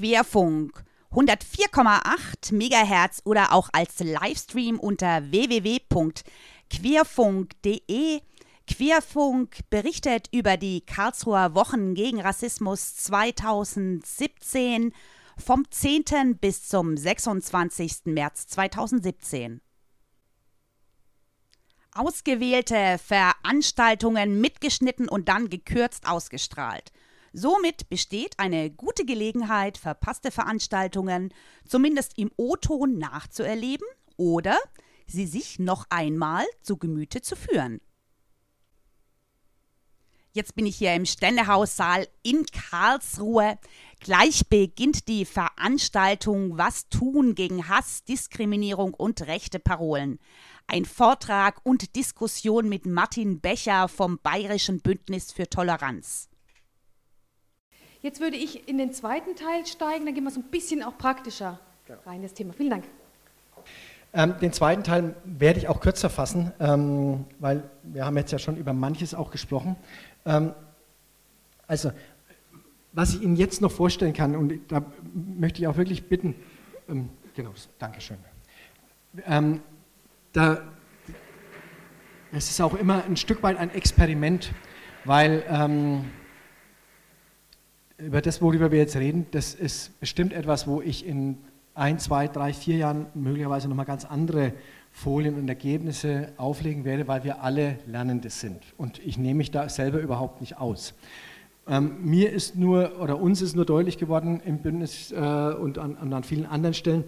Querfunk 104,8 MHz oder auch als Livestream unter www.querfunk.de. Querfunk berichtet über die Karlsruher Wochen gegen Rassismus 2017 vom 10. bis zum 26. März 2017. Ausgewählte Veranstaltungen mitgeschnitten und dann gekürzt ausgestrahlt. Somit besteht eine gute Gelegenheit, verpasste Veranstaltungen zumindest im O-Ton nachzuerleben oder sie sich noch einmal zu Gemüte zu führen. Jetzt bin ich hier im Ständehaussaal in Karlsruhe. Gleich beginnt die Veranstaltung Was tun gegen Hass, Diskriminierung und rechte Parolen. Ein Vortrag und Diskussion mit Martin Becher vom Bayerischen Bündnis für Toleranz. Jetzt würde ich in den zweiten Teil steigen, dann gehen wir so ein bisschen auch praktischer rein in das Thema. Vielen Dank. Ähm, den zweiten Teil werde ich auch kürzer fassen, ähm, weil wir haben jetzt ja schon über manches auch gesprochen. Ähm, also, was ich Ihnen jetzt noch vorstellen kann, und da möchte ich auch wirklich bitten, ähm, genau, Dankeschön. Ähm, da, es ist auch immer ein Stück weit ein Experiment, weil ähm, über das, worüber wir jetzt reden, das ist bestimmt etwas, wo ich in ein, zwei, drei, vier Jahren möglicherweise nochmal ganz andere Folien und Ergebnisse auflegen werde, weil wir alle Lernende sind. Und ich nehme mich da selber überhaupt nicht aus. Ähm, mir ist nur, oder uns ist nur deutlich geworden im Bündnis äh, und an, an, vielen anderen Stellen,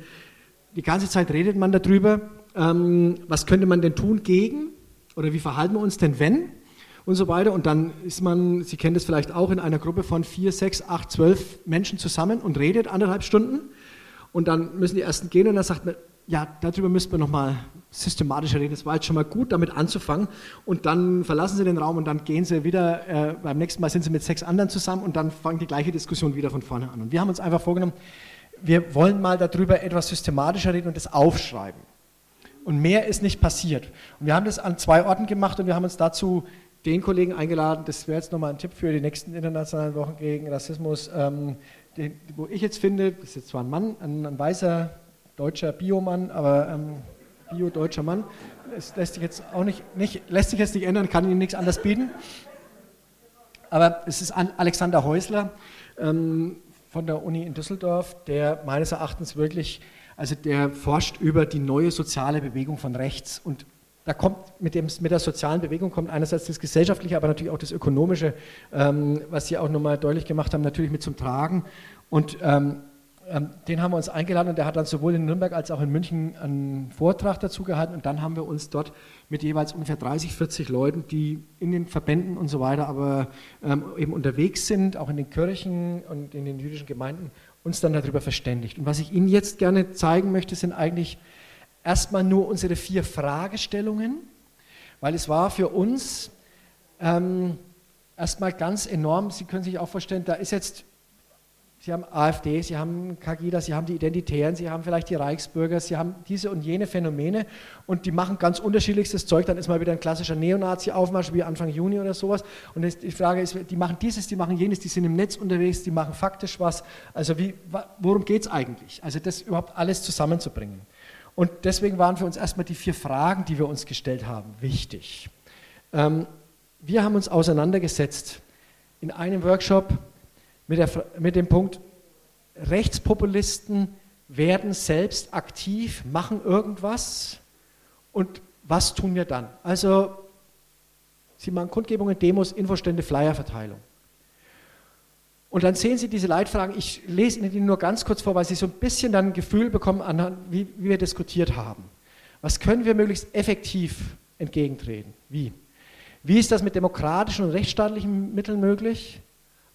die ganze Zeit redet man darüber, ähm, was könnte man denn tun gegen oder wie verhalten wir uns denn wenn und so weiter. Und dann ist man, Sie kennen das vielleicht auch, in einer Gruppe von vier, sechs, acht, zwölf Menschen zusammen und redet anderthalb Stunden. Und dann müssen die ersten gehen und dann sagt man, ja, darüber müssten wir nochmal systematischer reden. Es war jetzt schon mal gut, damit anzufangen. Und dann verlassen sie den Raum und dann gehen sie wieder, äh, beim nächsten Mal sind sie mit sechs anderen zusammen und dann fangen die gleiche Diskussion wieder von vorne an. Und wir haben uns einfach vorgenommen, wir wollen mal darüber etwas systematischer reden und das aufschreiben. Und mehr ist nicht passiert. Und wir haben das an zwei Orten gemacht und wir haben uns dazu den Kollegen eingeladen, das wäre jetzt nochmal ein Tipp für die nächsten internationalen Wochen gegen Rassismus, ähm, den, wo ich jetzt finde, das ist jetzt zwar ein Mann, ein, ein weißer deutscher Biomann, aber ähm, Bio-deutscher Mann. Es lässt sich jetzt auch nicht, nicht, lässt sich jetzt nicht ändern, kann Ihnen nichts anderes bieten. Aber es ist Alexander Häusler ähm, von der Uni in Düsseldorf, der meines Erachtens wirklich, also der forscht über die neue soziale Bewegung von rechts und da kommt mit, dem, mit der sozialen Bewegung kommt einerseits das Gesellschaftliche, aber natürlich auch das Ökonomische, ähm, was Sie auch nochmal deutlich gemacht haben, natürlich mit zum Tragen. Und ähm, ähm, den haben wir uns eingeladen und der hat dann sowohl in Nürnberg als auch in München einen Vortrag dazu gehalten und dann haben wir uns dort mit jeweils ungefähr 30, 40 Leuten, die in den Verbänden und so weiter, aber ähm, eben unterwegs sind, auch in den Kirchen und in den jüdischen Gemeinden, uns dann darüber verständigt. Und was ich Ihnen jetzt gerne zeigen möchte, sind eigentlich erstmal nur unsere vier Fragestellungen, weil es war für uns ähm, erstmal ganz enorm, Sie können sich auch vorstellen, da ist jetzt Sie haben AfD, Sie haben Kagida, Sie haben die Identitären, Sie haben vielleicht die Reichsbürger, Sie haben diese und jene Phänomene und die machen ganz unterschiedlichstes Zeug. Dann ist mal wieder ein klassischer Neonazi-Aufmarsch wie Anfang Juni oder sowas. Und die Frage ist, die machen dieses, die machen jenes, die sind im Netz unterwegs, die machen faktisch was. Also wie, worum geht es eigentlich? Also das überhaupt alles zusammenzubringen. Und deswegen waren für uns erstmal die vier Fragen, die wir uns gestellt haben, wichtig. Ähm, wir haben uns auseinandergesetzt in einem Workshop mit, der, mit dem Punkt, Rechtspopulisten werden selbst aktiv, machen irgendwas und was tun wir dann? Also, sie machen Kundgebungen, Demos, Infostände, Flyerverteilung. Und dann sehen Sie diese Leitfragen, ich lese Ihnen die nur ganz kurz vor, weil Sie so ein bisschen dann ein Gefühl bekommen, wie, wie wir diskutiert haben. Was können wir möglichst effektiv entgegentreten? Wie? Wie ist das mit demokratischen und rechtsstaatlichen Mitteln möglich?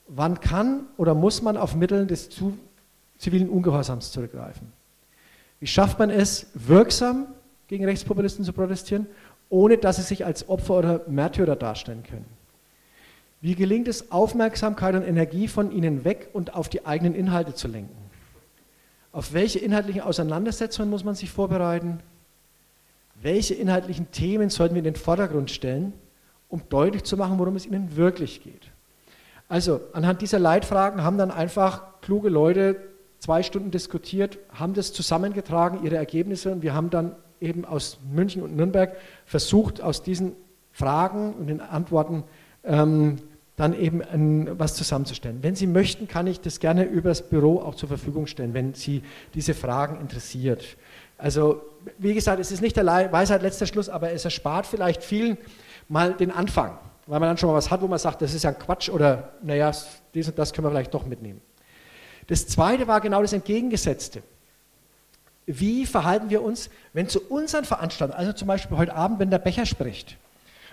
Wann kann oder muss man auf Mittel des zivilen Ungehorsams zurückgreifen? Wie schafft man es, wirksam gegen Rechtspopulisten zu protestieren, ohne dass sie sich als Opfer oder Märtyrer darstellen können? Wie gelingt es, Aufmerksamkeit und Energie von ihnen weg und auf die eigenen Inhalte zu lenken? Auf welche inhaltlichen Auseinandersetzungen muss man sich vorbereiten? Welche inhaltlichen Themen sollten wir in den Vordergrund stellen, um deutlich zu machen, worum es ihnen wirklich geht? Also anhand dieser Leitfragen haben dann einfach kluge Leute zwei Stunden diskutiert, haben das zusammengetragen, ihre Ergebnisse, und wir haben dann eben aus München und Nürnberg versucht, aus diesen Fragen und den Antworten ähm, dann eben ein, was zusammenzustellen. Wenn Sie möchten, kann ich das gerne über das Büro auch zur Verfügung stellen, wenn Sie diese Fragen interessiert. Also, wie gesagt, es ist nicht der Weisheit letzter Schluss, aber es erspart vielleicht vielen mal den Anfang, weil man dann schon mal was hat, wo man sagt, das ist ja Quatsch oder naja, dies und das können wir vielleicht doch mitnehmen. Das zweite war genau das Entgegengesetzte. Wie verhalten wir uns, wenn zu unseren Veranstaltungen, also zum Beispiel heute Abend, wenn der Becher spricht,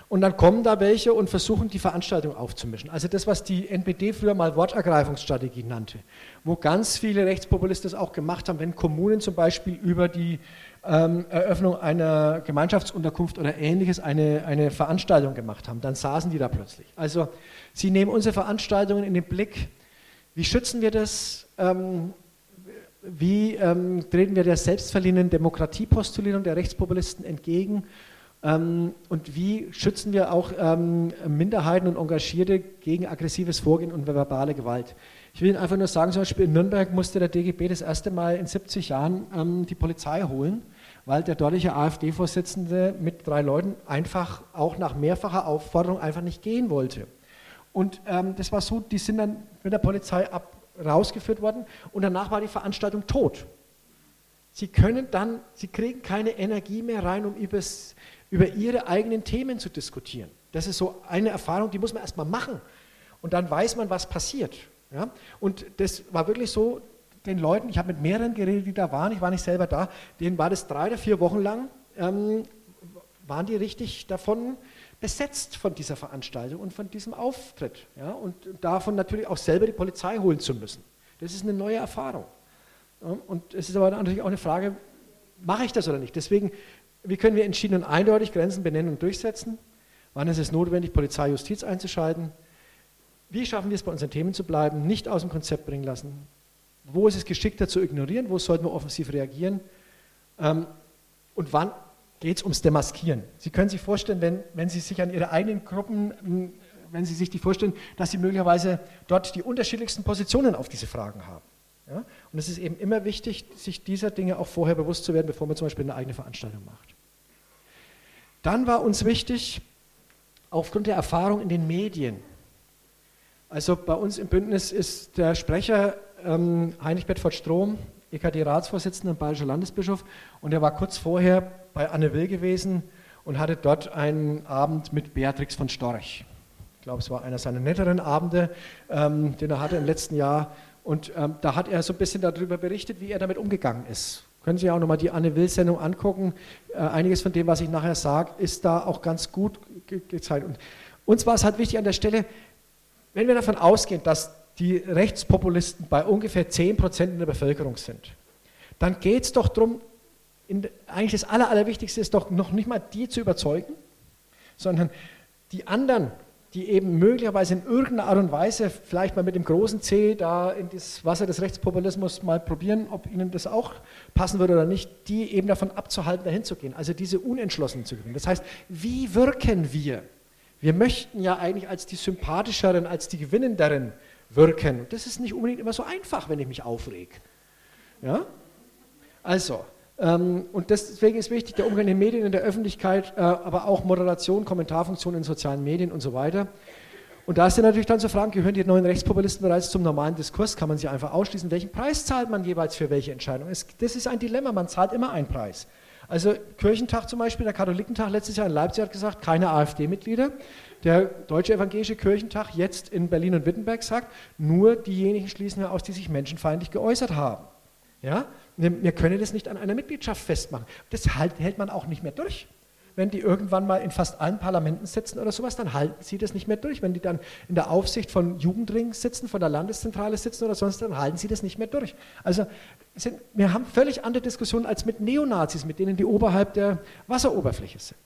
und dann kommen da welche und versuchen, die Veranstaltung aufzumischen. Also das, was die NPD früher mal Wortergreifungsstrategie nannte, wo ganz viele Rechtspopulisten das auch gemacht haben, wenn Kommunen zum Beispiel über die ähm, Eröffnung einer Gemeinschaftsunterkunft oder ähnliches eine, eine Veranstaltung gemacht haben, dann saßen die da plötzlich. Also sie nehmen unsere Veranstaltungen in den Blick. Wie schützen wir das? Ähm, wie ähm, treten wir der selbstverliehenen Demokratiepostulierung der Rechtspopulisten entgegen? Ähm, und wie schützen wir auch ähm, Minderheiten und Engagierte gegen aggressives Vorgehen und verbale Gewalt? Ich will Ihnen einfach nur sagen, zum Beispiel in Nürnberg musste der DGB das erste Mal in 70 Jahren ähm, die Polizei holen, weil der dortige AfD-Vorsitzende mit drei Leuten einfach auch nach mehrfacher Aufforderung einfach nicht gehen wollte. Und ähm, das war so, die sind dann mit der Polizei ab, rausgeführt worden und danach war die Veranstaltung tot. Sie können dann, sie kriegen keine Energie mehr rein, um übers über ihre eigenen Themen zu diskutieren. Das ist so eine Erfahrung, die muss man erstmal machen. Und dann weiß man, was passiert. Ja? Und das war wirklich so, den Leuten, ich habe mit mehreren geredet, die da waren, ich war nicht selber da, denen war das drei oder vier Wochen lang, ähm, waren die richtig davon besetzt von dieser Veranstaltung und von diesem Auftritt. Ja? Und davon natürlich auch selber die Polizei holen zu müssen. Das ist eine neue Erfahrung. Und es ist aber natürlich auch eine Frage, mache ich das oder nicht? Deswegen wie können wir entschieden und eindeutig Grenzen benennen und durchsetzen? Wann ist es notwendig, Polizei, Justiz einzuschalten? Wie schaffen wir es, bei unseren Themen zu bleiben, nicht aus dem Konzept bringen lassen? Wo ist es geschickter zu ignorieren? Wo sollten wir offensiv reagieren? Ähm, und wann geht es ums Demaskieren? Sie können sich vorstellen, wenn, wenn Sie sich an Ihre eigenen Gruppen, wenn Sie sich die vorstellen, dass Sie möglicherweise dort die unterschiedlichsten Positionen auf diese Fragen haben. Ja? Und es ist eben immer wichtig, sich dieser Dinge auch vorher bewusst zu werden, bevor man zum Beispiel eine eigene Veranstaltung macht. Dann war uns wichtig, aufgrund der Erfahrung in den Medien, also bei uns im Bündnis ist der Sprecher ähm, Heinrich Bedford Strom, EKD-Ratsvorsitzender und bayerischer Landesbischof, und er war kurz vorher bei Anne Will gewesen und hatte dort einen Abend mit Beatrix von Storch. Ich glaube, es war einer seiner netteren Abende, ähm, den er hatte im letzten Jahr. Und ähm, da hat er so ein bisschen darüber berichtet, wie er damit umgegangen ist. Können Sie auch nochmal die Anne Will-Sendung angucken. Äh, einiges von dem, was ich nachher sage, ist da auch ganz gut ge gezeigt. Und uns war es halt wichtig an der Stelle, wenn wir davon ausgehen, dass die Rechtspopulisten bei ungefähr 10 Prozent in der Bevölkerung sind, dann geht es doch darum, eigentlich das Aller, Allerwichtigste ist doch noch nicht mal die zu überzeugen, sondern die anderen die eben möglicherweise in irgendeiner Art und Weise vielleicht mal mit dem großen C da in das Wasser des Rechtspopulismus mal probieren, ob ihnen das auch passen würde oder nicht, die eben davon abzuhalten, dahin zu gehen. Also diese Unentschlossenen zu gewinnen. Das heißt, wie wirken wir? Wir möchten ja eigentlich als die sympathischeren, als die gewinnenderen wirken. das ist nicht unbedingt immer so einfach, wenn ich mich aufreg. Ja? Also, und deswegen ist wichtig der Umgang in den Medien, in der Öffentlichkeit, äh, aber auch Moderation, Kommentarfunktionen in sozialen Medien und so weiter. Und da ist ja natürlich dann zu fragen, gehören die neuen Rechtspopulisten bereits zum normalen Diskurs? Kann man sie einfach ausschließen? Welchen Preis zahlt man jeweils für welche Entscheidung? Das ist ein Dilemma, man zahlt immer einen Preis. Also Kirchentag zum Beispiel, der Katholikentag letztes Jahr in Leipzig hat gesagt, keine AfD-Mitglieder. Der Deutsche Evangelische Kirchentag jetzt in Berlin und Wittenberg sagt, nur diejenigen schließen wir aus, die sich menschenfeindlich geäußert haben. Ja? Wir können das nicht an einer Mitgliedschaft festmachen. Das halt, hält man auch nicht mehr durch. Wenn die irgendwann mal in fast allen Parlamenten sitzen oder sowas, dann halten sie das nicht mehr durch. Wenn die dann in der Aufsicht von Jugendring sitzen, von der Landeszentrale sitzen oder sonst, dann halten sie das nicht mehr durch. Also sind, wir haben völlig andere Diskussionen als mit Neonazis, mit denen die oberhalb der Wasseroberfläche sind.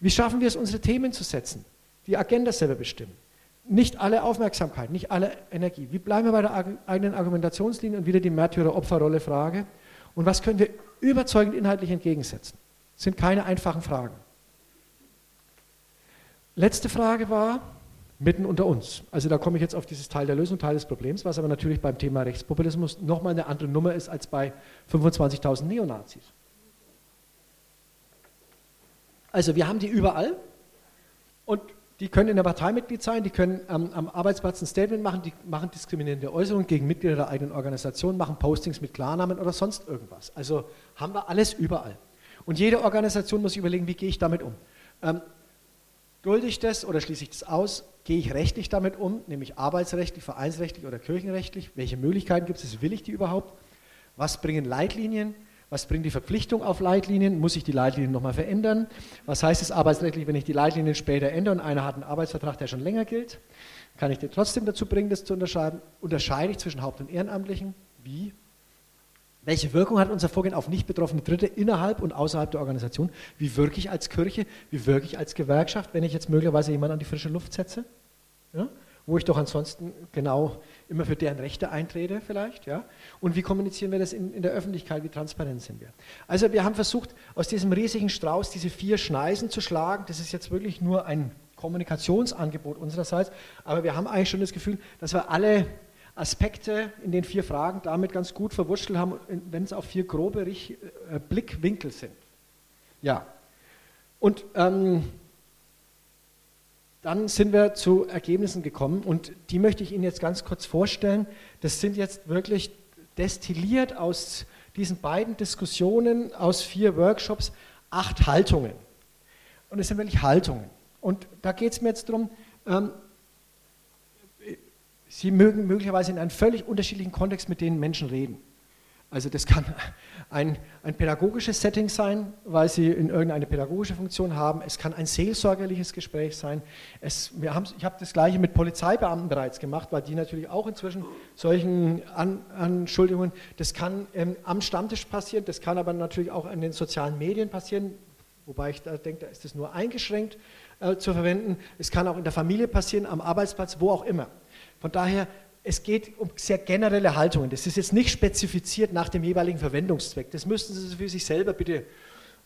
Wie schaffen wir es, unsere Themen zu setzen, die Agenda selber bestimmen? Nicht alle Aufmerksamkeit, nicht alle Energie. Wie bleiben wir bei der eigenen Argumentationslinie und wieder die Märtyrer-Opferrolle-Frage? Und was können wir überzeugend inhaltlich entgegensetzen? Das sind keine einfachen Fragen. Letzte Frage war, mitten unter uns. Also da komme ich jetzt auf dieses Teil der Lösung, Teil des Problems, was aber natürlich beim Thema Rechtspopulismus nochmal eine andere Nummer ist als bei 25.000 Neonazis. Also wir haben die überall und die können in der Partei Mitglied sein, die können ähm, am Arbeitsplatz ein Statement machen, die machen diskriminierende Äußerungen gegen Mitglieder der eigenen Organisation, machen Postings mit Klarnamen oder sonst irgendwas. Also haben wir alles überall. Und jede Organisation muss überlegen, wie gehe ich damit um. Ähm, dulde ich das oder schließe ich das aus? Gehe ich rechtlich damit um, nämlich arbeitsrechtlich, vereinsrechtlich oder kirchenrechtlich? Welche Möglichkeiten gibt es? Will ich die überhaupt? Was bringen Leitlinien? Was bringt die Verpflichtung auf Leitlinien? Muss ich die Leitlinien nochmal verändern? Was heißt es arbeitsrechtlich, wenn ich die Leitlinien später ändere und einer hat einen Arbeitsvertrag, der schon länger gilt? Kann ich den trotzdem dazu bringen, das zu unterscheiden? Unterscheide ich zwischen Haupt- und Ehrenamtlichen? Wie? Welche Wirkung hat unser Vorgehen auf nicht betroffene Dritte innerhalb und außerhalb der Organisation? Wie wirke ich als Kirche? Wie wirke ich als Gewerkschaft, wenn ich jetzt möglicherweise jemanden an die frische Luft setze? Ja? Wo ich doch ansonsten genau immer für deren Rechte eintrete vielleicht. Ja? Und wie kommunizieren wir das in, in der Öffentlichkeit? Wie transparent sind wir? Also wir haben versucht, aus diesem riesigen Strauß diese vier Schneisen zu schlagen. Das ist jetzt wirklich nur ein Kommunikationsangebot unsererseits. Aber wir haben eigentlich schon das Gefühl, dass wir alle Aspekte in den vier Fragen damit ganz gut verwurschtelt haben, wenn es auch vier grobe äh, Blickwinkel sind. Ja. Und ähm, dann sind wir zu Ergebnissen gekommen und die möchte ich Ihnen jetzt ganz kurz vorstellen. Das sind jetzt wirklich destilliert aus diesen beiden Diskussionen, aus vier Workshops, acht Haltungen. Und es sind wirklich Haltungen. Und da geht es mir jetzt darum, ähm, Sie mögen möglicherweise in einem völlig unterschiedlichen Kontext mit den Menschen reden. Also das kann ein, ein, pädagogisches Setting sein, weil Sie in irgendeine pädagogische Funktion haben. Es kann ein seelsorgerliches Gespräch sein. Es, wir ich habe das gleiche mit Polizeibeamten bereits gemacht, weil die natürlich auch inzwischen solchen An, Anschuldigungen, das kann ähm, am Stammtisch passieren, das kann aber natürlich auch in den sozialen Medien passieren, wobei ich da denke, da ist es nur eingeschränkt äh, zu verwenden. Es kann auch in der Familie passieren, am Arbeitsplatz, wo auch immer. Von daher, es geht um sehr generelle Haltungen. Das ist jetzt nicht spezifiziert nach dem jeweiligen Verwendungszweck. Das müssten Sie für sich selber bitte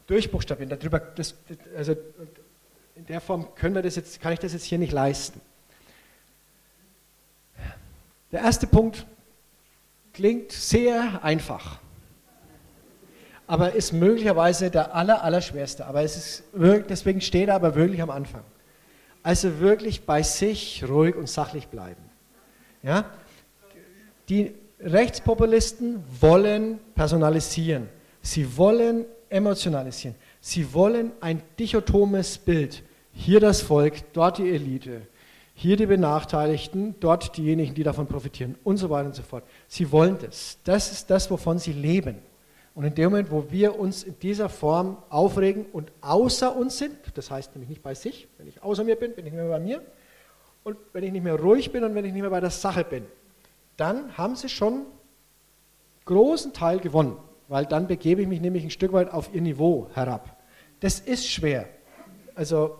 durchbuchstabieren. Darüber, das, also in der Form können wir das jetzt, kann ich das jetzt hier nicht leisten. Der erste Punkt klingt sehr einfach, aber ist möglicherweise der aller, allerschwerste. Aber es ist deswegen steht er aber wirklich am Anfang. Also wirklich bei sich ruhig und sachlich bleiben. Ja? Die Rechtspopulisten wollen personalisieren. Sie wollen emotionalisieren. Sie wollen ein dichotomes Bild. Hier das Volk, dort die Elite. Hier die Benachteiligten, dort diejenigen, die davon profitieren und so weiter und so fort. Sie wollen das. Das ist das, wovon sie leben. Und in dem Moment, wo wir uns in dieser Form aufregen und außer uns sind, das heißt nämlich nicht bei sich, wenn ich außer mir bin, bin ich nicht mehr bei mir, und wenn ich nicht mehr ruhig bin und wenn ich nicht mehr bei der Sache bin, dann haben sie schon großen Teil gewonnen, weil dann begebe ich mich nämlich ein Stück weit auf ihr Niveau herab. Das ist schwer. Also,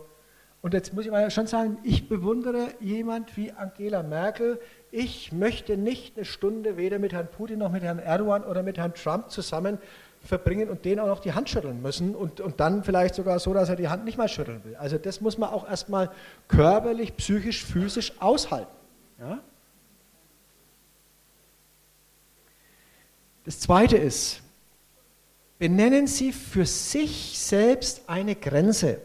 und jetzt muss ich mal schon sagen, ich bewundere jemand wie Angela Merkel. Ich möchte nicht eine Stunde weder mit Herrn Putin noch mit Herrn Erdogan oder mit Herrn Trump zusammen verbringen und den auch noch die Hand schütteln müssen und, und dann vielleicht sogar so, dass er die Hand nicht mal schütteln will. Also das muss man auch erstmal körperlich, psychisch, physisch aushalten. Ja? Das Zweite ist, benennen Sie für sich selbst eine Grenze.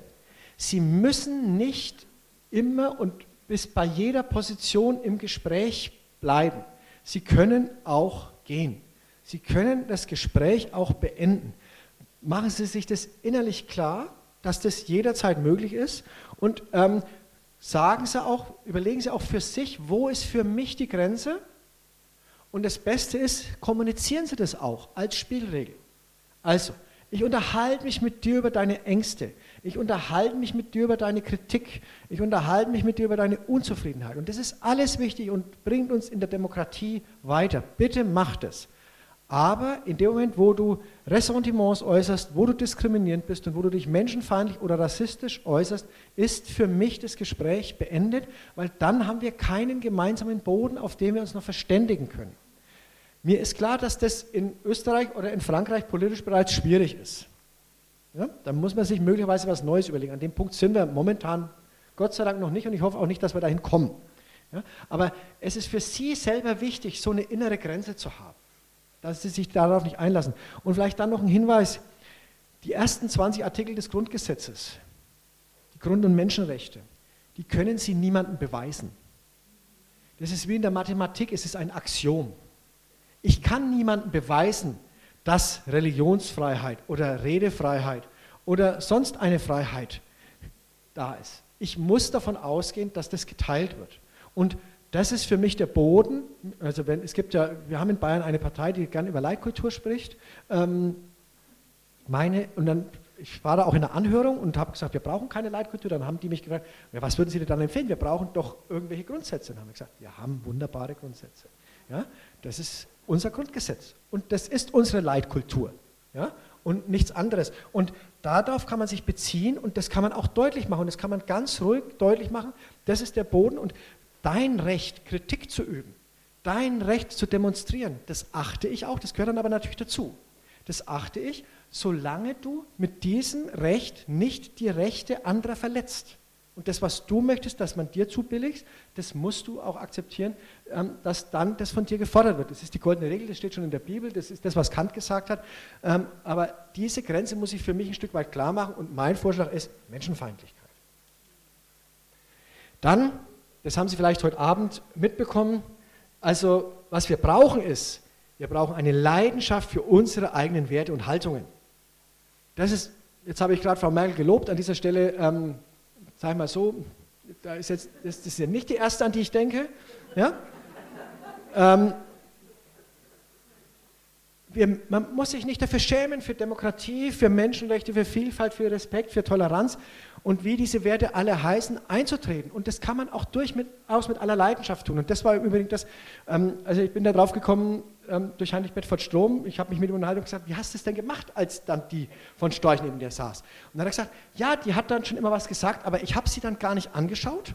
Sie müssen nicht immer und bis bei jeder Position im Gespräch bleiben. Sie können auch gehen. Sie können das Gespräch auch beenden. Machen Sie sich das innerlich klar, dass das jederzeit möglich ist und ähm, sagen Sie auch, überlegen Sie auch für sich, wo ist für mich die Grenze? Und das Beste ist, kommunizieren Sie das auch als Spielregel. Also, ich unterhalte mich mit dir über deine Ängste. Ich unterhalte mich mit dir über deine Kritik. Ich unterhalte mich mit dir über deine Unzufriedenheit. Und das ist alles wichtig und bringt uns in der Demokratie weiter. Bitte macht es. Aber in dem Moment, wo du Ressentiments äußerst, wo du diskriminierend bist und wo du dich menschenfeindlich oder rassistisch äußerst, ist für mich das Gespräch beendet, weil dann haben wir keinen gemeinsamen Boden, auf dem wir uns noch verständigen können. Mir ist klar, dass das in Österreich oder in Frankreich politisch bereits schwierig ist. Ja, da muss man sich möglicherweise was Neues überlegen. An dem Punkt sind wir momentan Gott sei Dank noch nicht und ich hoffe auch nicht, dass wir dahin kommen. Ja? Aber es ist für Sie selber wichtig, so eine innere Grenze zu haben, dass Sie sich darauf nicht einlassen. Und vielleicht dann noch ein Hinweis, die ersten 20 Artikel des Grundgesetzes, die Grund- und Menschenrechte, die können Sie niemandem beweisen. Das ist wie in der Mathematik, es ist ein Axiom. Ich kann niemandem beweisen, dass Religionsfreiheit oder Redefreiheit oder sonst eine Freiheit da ist. Ich muss davon ausgehen, dass das geteilt wird. Und das ist für mich der Boden. Also wenn, es gibt ja, wir haben in Bayern eine Partei, die gern über Leitkultur spricht. Ähm, meine, und dann, ich war da auch in der Anhörung und habe gesagt, wir brauchen keine Leitkultur. Dann haben die mich gefragt, ja, was würden Sie denn dann empfehlen? Wir brauchen doch irgendwelche Grundsätze. Dann haben wir gesagt, wir haben wunderbare Grundsätze. Ja, das ist unser Grundgesetz und das ist unsere Leitkultur. Ja, und nichts anderes. Und darauf kann man sich beziehen und das kann man auch deutlich machen. Das kann man ganz ruhig deutlich machen. Das ist der Boden und dein Recht, Kritik zu üben, dein Recht zu demonstrieren, das achte ich auch. Das gehört dann aber natürlich dazu. Das achte ich, solange du mit diesem Recht nicht die Rechte anderer verletzt. Und das, was du möchtest, dass man dir zubilligt, das musst du auch akzeptieren, ähm, dass dann das von dir gefordert wird. Das ist die goldene Regel, das steht schon in der Bibel, das ist das, was Kant gesagt hat. Ähm, aber diese Grenze muss ich für mich ein Stück weit klar machen und mein Vorschlag ist Menschenfeindlichkeit. Dann, das haben Sie vielleicht heute Abend mitbekommen, also was wir brauchen ist, wir brauchen eine Leidenschaft für unsere eigenen Werte und Haltungen. Das ist, jetzt habe ich gerade Frau Merkel gelobt, an dieser Stelle, ähm, sage ich mal so, da ist jetzt, das ist ja nicht die erste, an die ich denke. Ja? Ähm, wir, man muss sich nicht dafür schämen, für Demokratie, für Menschenrechte, für Vielfalt, für Respekt, für Toleranz und wie diese Werte alle heißen, einzutreten. Und das kann man auch durchaus mit aller Leidenschaft tun. Und das war übrigens das, ähm, also ich bin da drauf gekommen ähm, durch Heinrich Bedford Strom. Ich habe mich mit ihm unterhalten und gesagt, wie hast du das denn gemacht, als dann die von Storch neben dir saß? Und dann hat er gesagt, ja, die hat dann schon immer was gesagt, aber ich habe sie dann gar nicht angeschaut.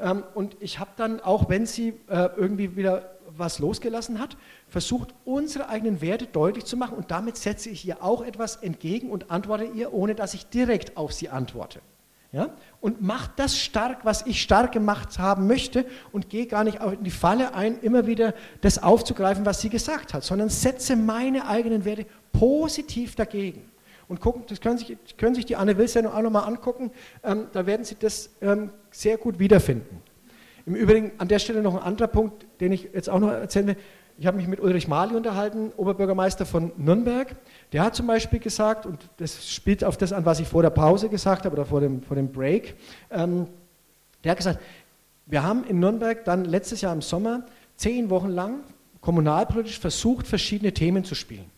Ähm, und ich habe dann, auch wenn sie äh, irgendwie wieder was losgelassen hat, versucht, unsere eigenen Werte deutlich zu machen und damit setze ich ihr auch etwas entgegen und antworte ihr, ohne dass ich direkt auf sie antworte. Ja? Und macht das stark, was ich stark gemacht haben möchte und gehe gar nicht in die Falle ein, immer wieder das aufzugreifen, was sie gesagt hat, sondern setze meine eigenen Werte positiv dagegen. Und gucken, das können sich, können sich die Anne Will-Sendung auch nochmal angucken, ähm, da werden Sie das ähm, sehr gut wiederfinden. Im Übrigen an der Stelle noch ein anderer Punkt, den ich jetzt auch noch erzählen will. Ich habe mich mit Ulrich Mali unterhalten, Oberbürgermeister von Nürnberg. Der hat zum Beispiel gesagt, und das spielt auf das an, was ich vor der Pause gesagt habe oder vor dem, vor dem Break, ähm, der hat gesagt, wir haben in Nürnberg dann letztes Jahr im Sommer zehn Wochen lang kommunalpolitisch versucht, verschiedene Themen zu spielen.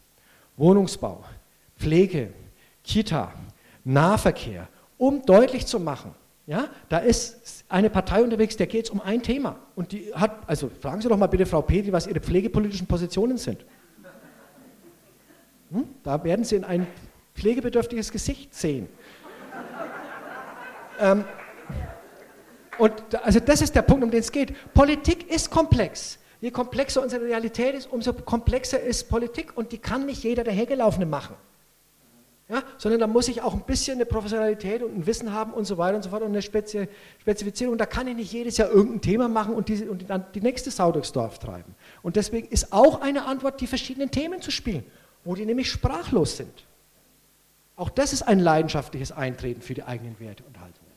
Wohnungsbau, Pflege, Kita, Nahverkehr, um deutlich zu machen, ja, da ist eine Partei unterwegs, der geht es um ein Thema. Und die hat, also fragen Sie doch mal bitte Frau Petri, was Ihre pflegepolitischen Positionen sind. Hm? Da werden Sie in ein pflegebedürftiges Gesicht sehen. ähm, und also das ist der Punkt, um den es geht. Politik ist komplex. Je komplexer unsere Realität ist, umso komplexer ist Politik und die kann nicht jeder der Hergelaufene machen ja, sondern da muss ich auch ein bisschen eine Professionalität und ein Wissen haben und so weiter und so fort und eine Spezi Spezifizierung. Da kann ich nicht jedes Jahr irgendein Thema machen und, die, und dann die nächste Sau durchs Dorf treiben. Und deswegen ist auch eine Antwort, die verschiedenen Themen zu spielen, wo die nämlich sprachlos sind. Auch das ist ein leidenschaftliches Eintreten für die eigenen Werte und Haltungen.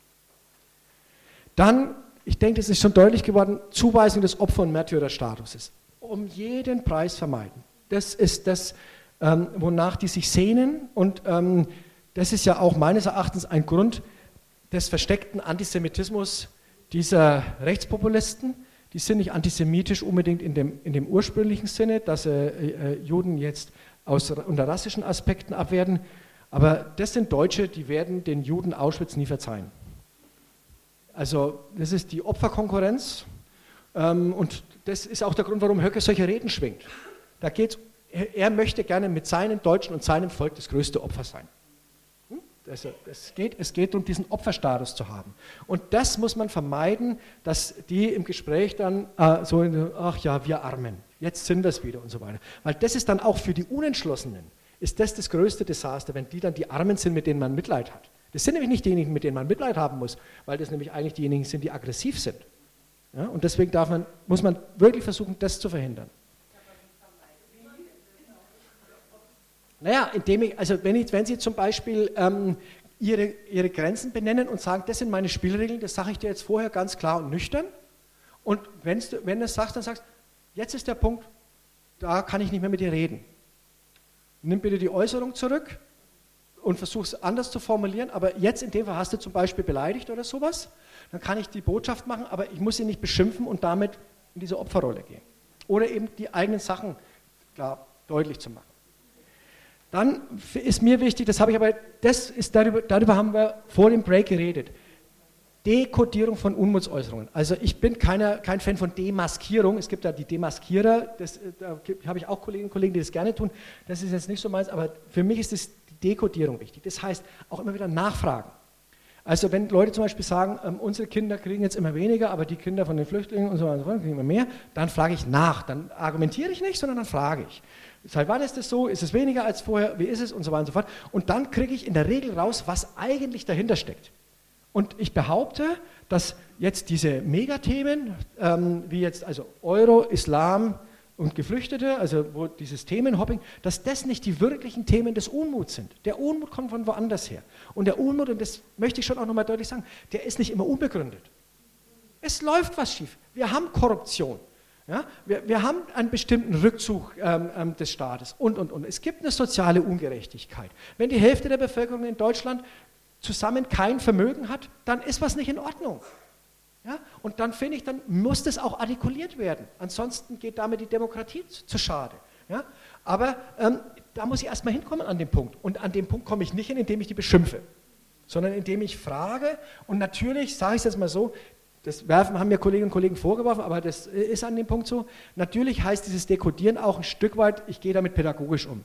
Dann, ich denke, es ist schon deutlich geworden, Zuweisung des Opfer- und Märtyrerstatuses. Um jeden Preis vermeiden. Das ist das, ähm, wonach die sich sehnen. Und ähm, das ist ja auch meines Erachtens ein Grund des versteckten Antisemitismus dieser Rechtspopulisten. Die sind nicht antisemitisch unbedingt in dem, in dem ursprünglichen Sinne, dass äh, äh, Juden jetzt aus, unter rassischen Aspekten abwerten. Aber das sind Deutsche, die werden den Juden Auschwitz nie verzeihen. Also das ist die Opferkonkurrenz ähm, und das ist auch der Grund, warum Höcke solche Reden schwingt. Da geht es er möchte gerne mit seinen Deutschen und seinem Volk das größte Opfer sein. Hm? Also es, geht, es geht um diesen Opferstatus zu haben. Und das muss man vermeiden, dass die im Gespräch dann äh, so, ach ja, wir Armen, jetzt sind wir es wieder und so weiter. Weil das ist dann auch für die Unentschlossenen, ist das das größte Desaster, wenn die dann die Armen sind, mit denen man Mitleid hat. Das sind nämlich nicht diejenigen, mit denen man Mitleid haben muss, weil das nämlich eigentlich diejenigen sind, die aggressiv sind. Ja, und deswegen man, muss man wirklich versuchen, das zu verhindern. Naja, indem ich, also wenn, ich, wenn Sie zum Beispiel ähm, ihre, ihre Grenzen benennen und sagen, das sind meine Spielregeln, das sage ich dir jetzt vorher ganz klar und nüchtern. Und wenn's, wenn du es sagst, dann sagst jetzt ist der Punkt, da kann ich nicht mehr mit dir reden. Nimm bitte die Äußerung zurück und versuch es anders zu formulieren, aber jetzt in dem Fall hast du zum Beispiel beleidigt oder sowas, dann kann ich die Botschaft machen, aber ich muss sie nicht beschimpfen und damit in diese Opferrolle gehen. Oder eben die eigenen Sachen klar deutlich zu machen. Dann ist mir wichtig, das habe ich aber, das ist darüber, darüber haben wir vor dem Break geredet. Dekodierung von Unmutsäußerungen. Also ich bin keiner, kein Fan von Demaskierung. Es gibt da die Demaskierer, das, äh, da habe ich auch Kolleginnen und Kollegen, die das gerne tun. Das ist jetzt nicht so meins, aber für mich ist das, die Dekodierung wichtig. Das heißt, auch immer wieder nachfragen. Also wenn Leute zum Beispiel sagen, ähm, unsere Kinder kriegen jetzt immer weniger, aber die Kinder von den Flüchtlingen und so weiter kriegen immer mehr, dann frage ich nach. Dann argumentiere ich nicht, sondern dann frage ich. Seit wann ist es so? Ist es weniger als vorher? Wie ist es? Und so weiter und so fort. Und dann kriege ich in der Regel raus, was eigentlich dahinter steckt. Und ich behaupte, dass jetzt diese Megathemen, ähm, wie jetzt also Euro, Islam und Geflüchtete, also wo dieses Themenhopping, dass das nicht die wirklichen Themen des Unmuts sind. Der Unmut kommt von woanders her. Und der Unmut, und das möchte ich schon auch nochmal deutlich sagen, der ist nicht immer unbegründet. Es läuft was schief. Wir haben Korruption. Ja, wir, wir, haben einen bestimmten Rückzug ähm, ähm, des Staates und, und, und. Es gibt eine soziale Ungerechtigkeit. Wenn die Hälfte der Bevölkerung in Deutschland zusammen kein Vermögen hat, dann ist was nicht in Ordnung. Ja? Und dann finde ich, dann muss das auch artikuliert werden. Ansonsten geht damit die Demokratie zu, zu schade. Ja? Aber ähm, da muss ich erstmal hinkommen an den Punkt. Und an den Punkt komme ich nicht hin, indem ich die beschimpfe, sondern indem ich frage. Und natürlich, sage ich es jetzt mal so, das werfen, haben mir Kolleginnen und Kollegen vorgeworfen, aber das ist an dem Punkt so. Natürlich heißt dieses Dekodieren auch ein Stück weit, ich gehe damit pädagogisch um.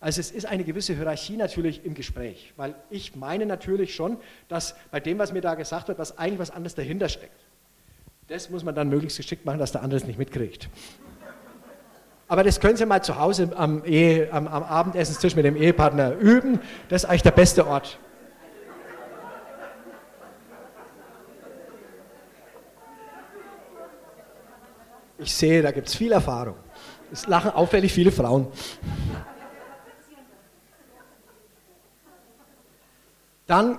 Also es ist eine gewisse Hierarchie natürlich im Gespräch, weil ich meine natürlich schon, dass bei dem, was mir da gesagt wird, was eigentlich was anderes dahinter steckt. Das muss man dann möglichst geschickt machen, dass der andere es nicht mitkriegt. Aber das können Sie mal zu Hause am, Ehe, am, am Abendessenstisch mit dem Ehepartner üben. Das ist eigentlich der beste Ort. Ich sehe, da gibt es viel Erfahrung. Es lachen auffällig viele Frauen. Dann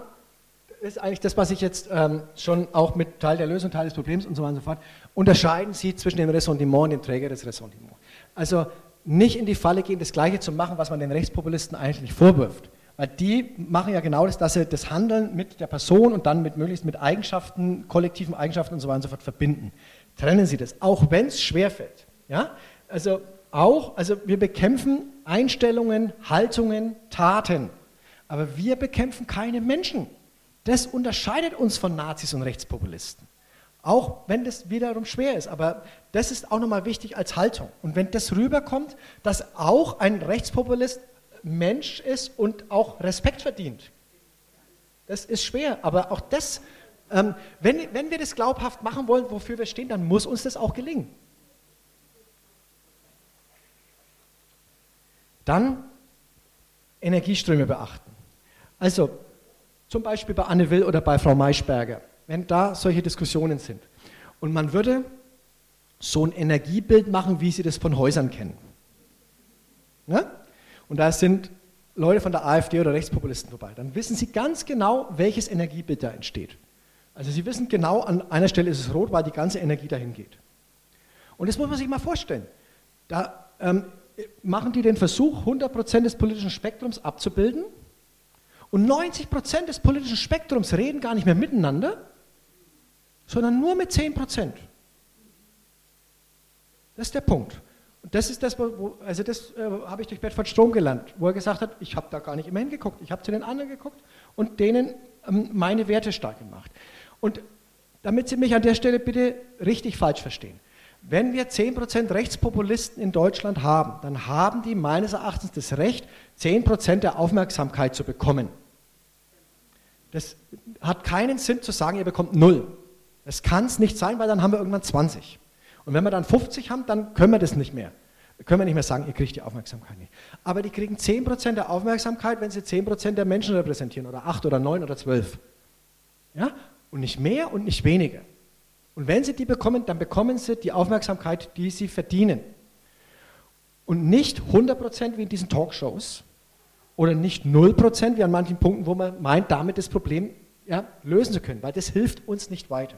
ist eigentlich das, was ich jetzt ähm, schon auch mit Teil der Lösung, Teil des Problems und so weiter und so fort, unterscheiden Sie zwischen dem Ressentiment und dem Träger des Ressentiments. Also nicht in die Falle gehen, das Gleiche zu machen, was man den Rechtspopulisten eigentlich nicht vorwirft. Weil die machen ja genau das, dass sie das Handeln mit der Person und dann mit möglichst mit Eigenschaften, kollektiven Eigenschaften und so weiter und so fort verbinden trennen Sie das, auch wenn es schwerfällt. Ja? Also auch, also wir bekämpfen Einstellungen, Haltungen, Taten, aber wir bekämpfen keine Menschen. Das unterscheidet uns von Nazis und Rechtspopulisten. Auch wenn das wiederum schwer ist, aber das ist auch nochmal wichtig als Haltung. Und wenn das rüberkommt, dass auch ein Rechtspopulist Mensch ist und auch Respekt verdient. Das ist schwer, aber auch das ähm, wenn, wenn wir das glaubhaft machen wollen, wofür wir stehen, dann muss uns das auch gelingen. Dann Energieströme beachten. Also zum Beispiel bei Anne Will oder bei Frau Maischberger, wenn da solche Diskussionen sind. Und man würde so ein Energiebild machen, wie Sie das von Häusern kennen. Ja? Und da sind Leute von der AfD oder Rechtspopulisten vorbei. Dann wissen Sie ganz genau, welches Energiebild da entsteht. Also Sie wissen genau, an einer Stelle ist es rot, weil die ganze Energie dahin geht. Und das muss man sich mal vorstellen. Da ähm, machen die den Versuch, 100% des politischen Spektrums abzubilden und 90% des politischen Spektrums reden gar nicht mehr miteinander, sondern nur mit 10%. Das ist der Punkt. Und das ist das, wo, also das äh, habe ich durch Bedford Strom gelernt, wo er gesagt hat, ich habe da gar nicht immer hingeguckt, ich habe zu den anderen geguckt und denen ähm, meine Werte stark gemacht. Und damit Sie mich an der Stelle bitte richtig falsch verstehen. Wenn wir 10% Rechtspopulisten in Deutschland haben, dann haben die meines Erachtens das Recht, 10% der Aufmerksamkeit zu bekommen. Das hat keinen Sinn zu sagen, ihr bekommt null. Das kann es nicht sein, weil dann haben wir irgendwann 20. Und wenn wir dann 50 haben, dann können wir das nicht mehr. können wir nicht mehr sagen, ihr kriegt die Aufmerksamkeit nicht. Aber die kriegen 10% der Aufmerksamkeit, wenn sie 10% der Menschen repräsentieren oder 8 oder 9 oder 12. Ja? Und nicht mehr und nicht weniger. Und wenn sie die bekommen, dann bekommen sie die Aufmerksamkeit, die sie verdienen. Und nicht 100% wie in diesen Talkshows oder nicht 0% wie an manchen Punkten, wo man meint, damit das Problem ja, lösen zu können, weil das hilft uns nicht weiter.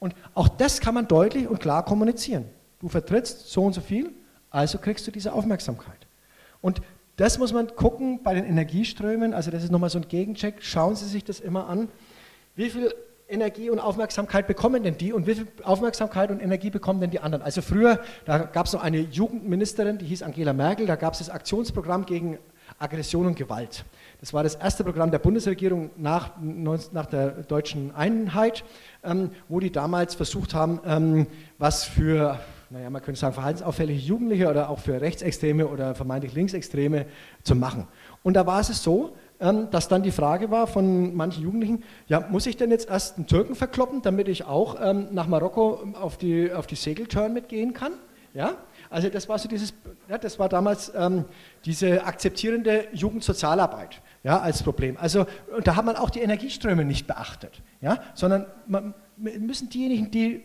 Und auch das kann man deutlich und klar kommunizieren. Du vertrittst so und so viel, also kriegst du diese Aufmerksamkeit. Und das muss man gucken bei den Energieströmen, also das ist nochmal so ein Gegencheck, schauen Sie sich das immer an. Wie viel Energie und Aufmerksamkeit bekommen denn die und wie viel Aufmerksamkeit und Energie bekommen denn die anderen? Also früher, da gab es noch eine Jugendministerin, die hieß Angela Merkel, da gab es das Aktionsprogramm gegen Aggression und Gewalt. Das war das erste Programm der Bundesregierung nach, nach der deutschen Einheit, ähm, wo die damals versucht haben, ähm, was für, naja, man könnte sagen, verhaltensauffällige Jugendliche oder auch für Rechtsextreme oder vermeintlich Linksextreme zu machen. Und da war es so, dass dann die Frage war von manchen Jugendlichen, ja, muss ich denn jetzt erst einen Türken verkloppen, damit ich auch ähm, nach Marokko auf die, auf die Segeltörn mitgehen kann? Ja? Also das war so dieses, ja, das war damals ähm, diese akzeptierende Jugendsozialarbeit ja, als Problem. Also und da hat man auch die Energieströme nicht beachtet, ja, sondern man, müssen diejenigen, die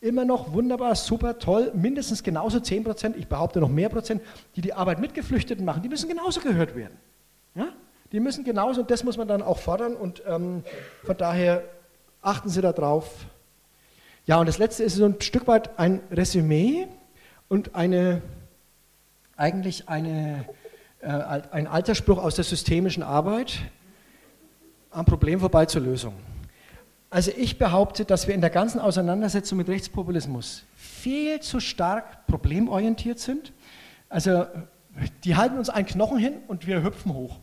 immer noch wunderbar, super, toll, mindestens genauso 10 Prozent, ich behaupte noch mehr Prozent, die die Arbeit mit Geflüchteten machen, die müssen genauso gehört werden. Die müssen genauso, und das muss man dann auch fordern und ähm, von daher achten Sie darauf. Ja, und das Letzte ist so ein Stück weit ein Resümee und eine, eigentlich eine, äh, ein alter Spruch aus der systemischen Arbeit, am Problem vorbei zur Lösung. Also ich behaupte, dass wir in der ganzen Auseinandersetzung mit Rechtspopulismus viel zu stark problemorientiert sind. Also die halten uns einen Knochen hin und wir hüpfen hoch.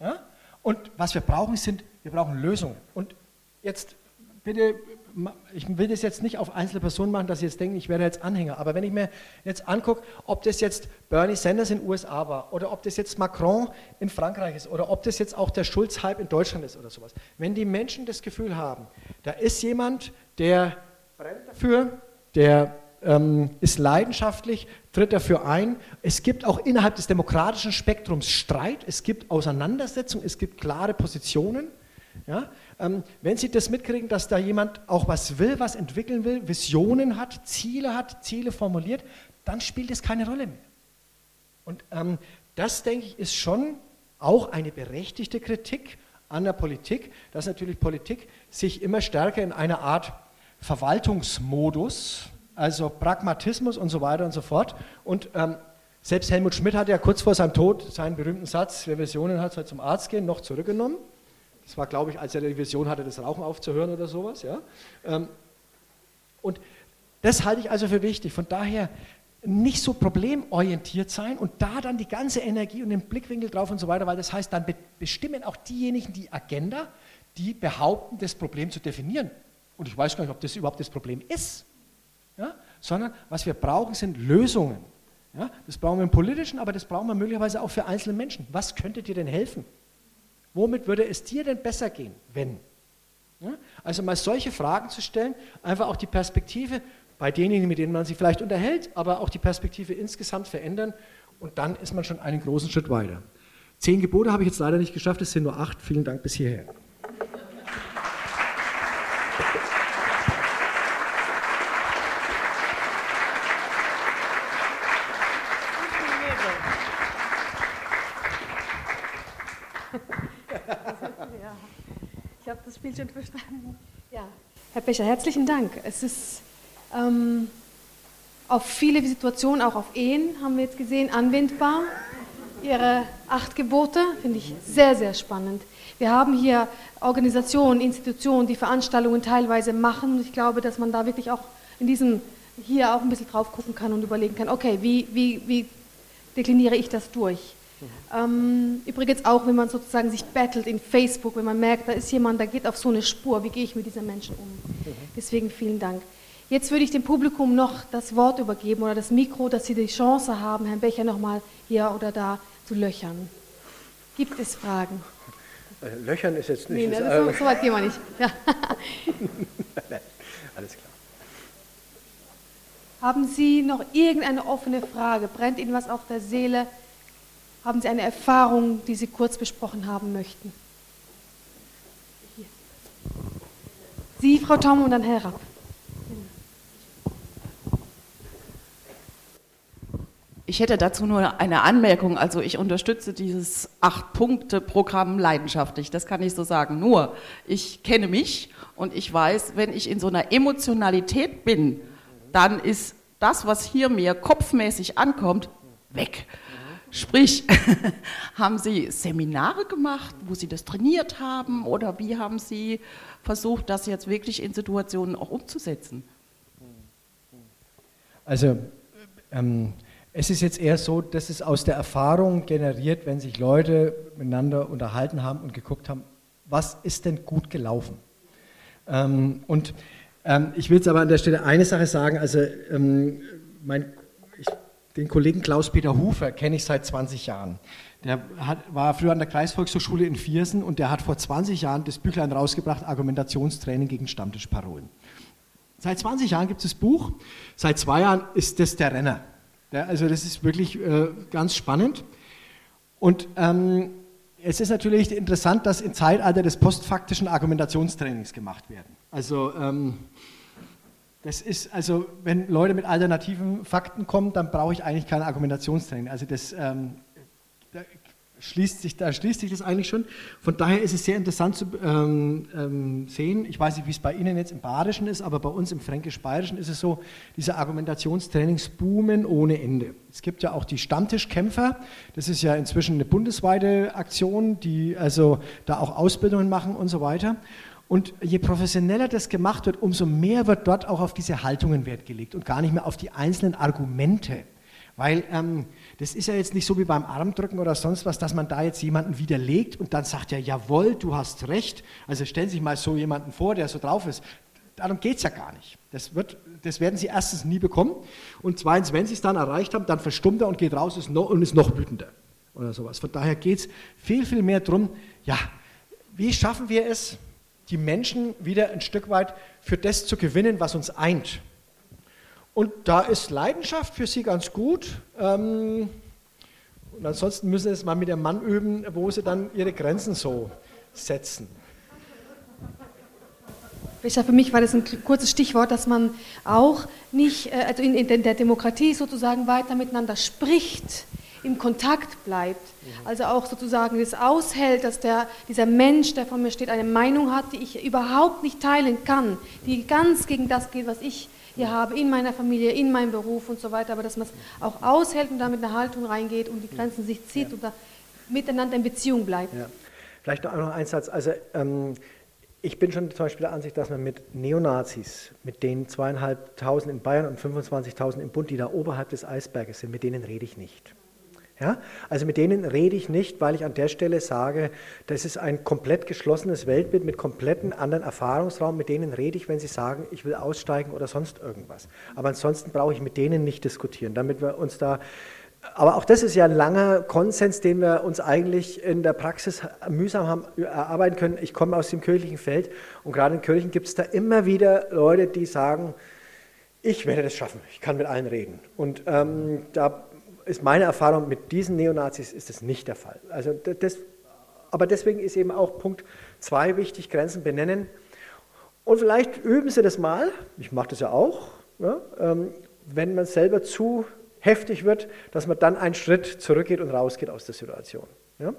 Ja? Und was wir brauchen sind, wir brauchen Lösungen. Und jetzt bitte ich will das jetzt nicht auf einzelne Personen machen, dass sie jetzt denken, ich werde jetzt Anhänger, aber wenn ich mir jetzt angucke, ob das jetzt Bernie Sanders in den USA war oder ob das jetzt Macron in Frankreich ist oder ob das jetzt auch der Schulz-Hype in Deutschland ist oder sowas, wenn die Menschen das Gefühl haben, da ist jemand, der brennt dafür, der ähm, ist leidenschaftlich, tritt dafür ein. Es gibt auch innerhalb des demokratischen Spektrums Streit, es gibt Auseinandersetzungen, es gibt klare Positionen. Ja? Ähm, wenn Sie das mitkriegen, dass da jemand auch was will, was entwickeln will, Visionen hat, Ziele hat, Ziele formuliert, dann spielt es keine Rolle mehr. Und ähm, das, denke ich, ist schon auch eine berechtigte Kritik an der Politik, dass natürlich Politik sich immer stärker in einer Art Verwaltungsmodus, also Pragmatismus und so weiter und so fort. Und ähm, selbst Helmut Schmidt hat ja kurz vor seinem Tod seinen berühmten Satz, wer Visionen hat, soll zum Arzt gehen, noch zurückgenommen. Das war, glaube ich, als er die Vision hatte, das Rauchen aufzuhören oder sowas. Ja? Ähm, und das halte ich also für wichtig. Von daher nicht so problemorientiert sein und da dann die ganze Energie und den Blickwinkel drauf und so weiter, weil das heißt, dann bestimmen auch diejenigen die Agenda, die behaupten, das Problem zu definieren. Und ich weiß gar nicht, ob das überhaupt das Problem ist. Ja? Sondern was wir brauchen, sind Lösungen. Ja? Das brauchen wir im Politischen, aber das brauchen wir möglicherweise auch für einzelne Menschen. Was könnte dir denn helfen? Womit würde es dir denn besser gehen, wenn? Ja? Also mal solche Fragen zu stellen, einfach auch die Perspektive bei denjenigen, mit denen man sich vielleicht unterhält, aber auch die Perspektive insgesamt verändern und dann ist man schon einen großen Schritt weiter. Zehn Gebote habe ich jetzt leider nicht geschafft, es sind nur acht. Vielen Dank bis hierher. Spiel schon verstanden. Ja, Herr Becher, herzlichen Dank. Es ist ähm, auf viele Situationen, auch auf Ehen, haben wir jetzt gesehen, anwendbar. Ihre acht Gebote finde ich sehr, sehr spannend. Wir haben hier Organisationen, Institutionen, die Veranstaltungen teilweise machen. Ich glaube, dass man da wirklich auch in diesem hier auch ein bisschen drauf gucken kann und überlegen kann, okay, wie, wie, wie dekliniere ich das durch? Ähm, übrigens auch, wenn man sozusagen sich battelt in Facebook, wenn man merkt, da ist jemand, der geht auf so eine Spur, wie gehe ich mit diesen Menschen um? Deswegen vielen Dank. Jetzt würde ich dem Publikum noch das Wort übergeben oder das Mikro, dass Sie die Chance haben, Herrn Becher nochmal hier oder da zu löchern. Gibt es Fragen? Äh, löchern ist jetzt nicht. Nee, das das so, so weit gehen wir nicht. Ja. Alles klar. Haben Sie noch irgendeine offene Frage? Brennt Ihnen was auf der Seele? Haben Sie eine Erfahrung, die Sie kurz besprochen haben möchten? Hier. Sie, Frau Tom, und dann Herr Rapp. Ich hätte dazu nur eine Anmerkung. Also ich unterstütze dieses Acht-Punkte-Programm leidenschaftlich. Das kann ich so sagen. Nur, ich kenne mich und ich weiß, wenn ich in so einer Emotionalität bin, dann ist das, was hier mir kopfmäßig ankommt, weg. Sprich, haben Sie Seminare gemacht, wo Sie das trainiert haben oder wie haben Sie versucht, das jetzt wirklich in Situationen auch umzusetzen? Also, ähm, es ist jetzt eher so, dass es aus der Erfahrung generiert, wenn sich Leute miteinander unterhalten haben und geguckt haben, was ist denn gut gelaufen. Ähm, und ähm, ich will jetzt aber an der Stelle eine Sache sagen, also ähm, mein, den Kollegen Klaus-Peter Hufer kenne ich seit 20 Jahren. Der hat, war früher an der Kreisvolkshochschule in Viersen und der hat vor 20 Jahren das Büchlein rausgebracht, Argumentationstraining gegen Stammtischparolen. Seit 20 Jahren gibt es das Buch, seit zwei Jahren ist das der Renner. Ja, also das ist wirklich äh, ganz spannend. Und ähm, es ist natürlich interessant, dass im Zeitalter des postfaktischen Argumentationstrainings gemacht werden. Also ähm, das ist, also wenn Leute mit alternativen Fakten kommen, dann brauche ich eigentlich kein Argumentationstraining. Also das, ähm, da schließt sich, da schließt sich das eigentlich schon. Von daher ist es sehr interessant zu ähm, ähm, sehen, ich weiß nicht, wie es bei Ihnen jetzt im Badischen ist, aber bei uns im Fränkisch-Bayerischen ist es so, diese Argumentationstrainings boomen ohne Ende. Es gibt ja auch die Stammtischkämpfer, das ist ja inzwischen eine bundesweite Aktion, die also da auch Ausbildungen machen und so weiter. Und je professioneller das gemacht wird, umso mehr wird dort auch auf diese Haltungen Wert gelegt und gar nicht mehr auf die einzelnen Argumente. Weil ähm, das ist ja jetzt nicht so wie beim Armdrücken oder sonst was, dass man da jetzt jemanden widerlegt und dann sagt ja, jawohl, du hast recht. Also stellen Sie sich mal so jemanden vor, der so drauf ist. Darum geht es ja gar nicht. Das, wird, das werden Sie erstens nie bekommen. Und zweitens, wenn Sie es dann erreicht haben, dann verstummt er und geht raus ist noch, und ist noch wütender. Oder sowas. Von daher geht es viel, viel mehr darum, ja, wie schaffen wir es, die Menschen wieder ein Stück weit für das zu gewinnen, was uns eint. Und da ist Leidenschaft für sie ganz gut. Ähm, und ansonsten müssen sie es mal mit dem Mann üben, wo sie dann ihre Grenzen so setzen. Für mich war das ein kurzes Stichwort, dass man auch nicht, äh, also in, in der Demokratie sozusagen weiter miteinander spricht, im Kontakt bleibt. Also auch sozusagen das aushält, dass der, dieser Mensch, der vor mir steht, eine Meinung hat, die ich überhaupt nicht teilen kann, die ganz gegen das geht, was ich hier habe, in meiner Familie, in meinem Beruf und so weiter, aber dass man es auch aushält und da mit einer Haltung reingeht und die Grenzen sich zieht ja. und da miteinander in Beziehung bleibt. Ja. Vielleicht noch ein Satz. Also, ähm, ich bin schon zum Beispiel der Ansicht, dass man mit Neonazis, mit den zweieinhalbtausend in Bayern und 25.000 im Bund, die da oberhalb des Eisberges sind, mit denen rede ich nicht. Ja? Also mit denen rede ich nicht, weil ich an der Stelle sage, das ist ein komplett geschlossenes Weltbild mit kompletten anderen Erfahrungsraum. Mit denen rede ich, wenn sie sagen, ich will aussteigen oder sonst irgendwas. Aber ansonsten brauche ich mit denen nicht diskutieren, damit wir uns da aber auch das ist ja ein langer Konsens, den wir uns eigentlich in der Praxis mühsam haben erarbeiten können. Ich komme aus dem kirchlichen Feld und gerade in Kirchen gibt es da immer wieder Leute, die sagen, ich werde das schaffen, ich kann mit allen reden. Und ähm, da ist meine Erfahrung mit diesen Neonazis ist das nicht der Fall. Also das, aber deswegen ist eben auch Punkt 2 wichtig, Grenzen benennen. Und vielleicht üben Sie das mal, ich mache das ja auch, ja, ähm, wenn man selber zu heftig wird, dass man dann einen Schritt zurückgeht und rausgeht aus der Situation. Ja.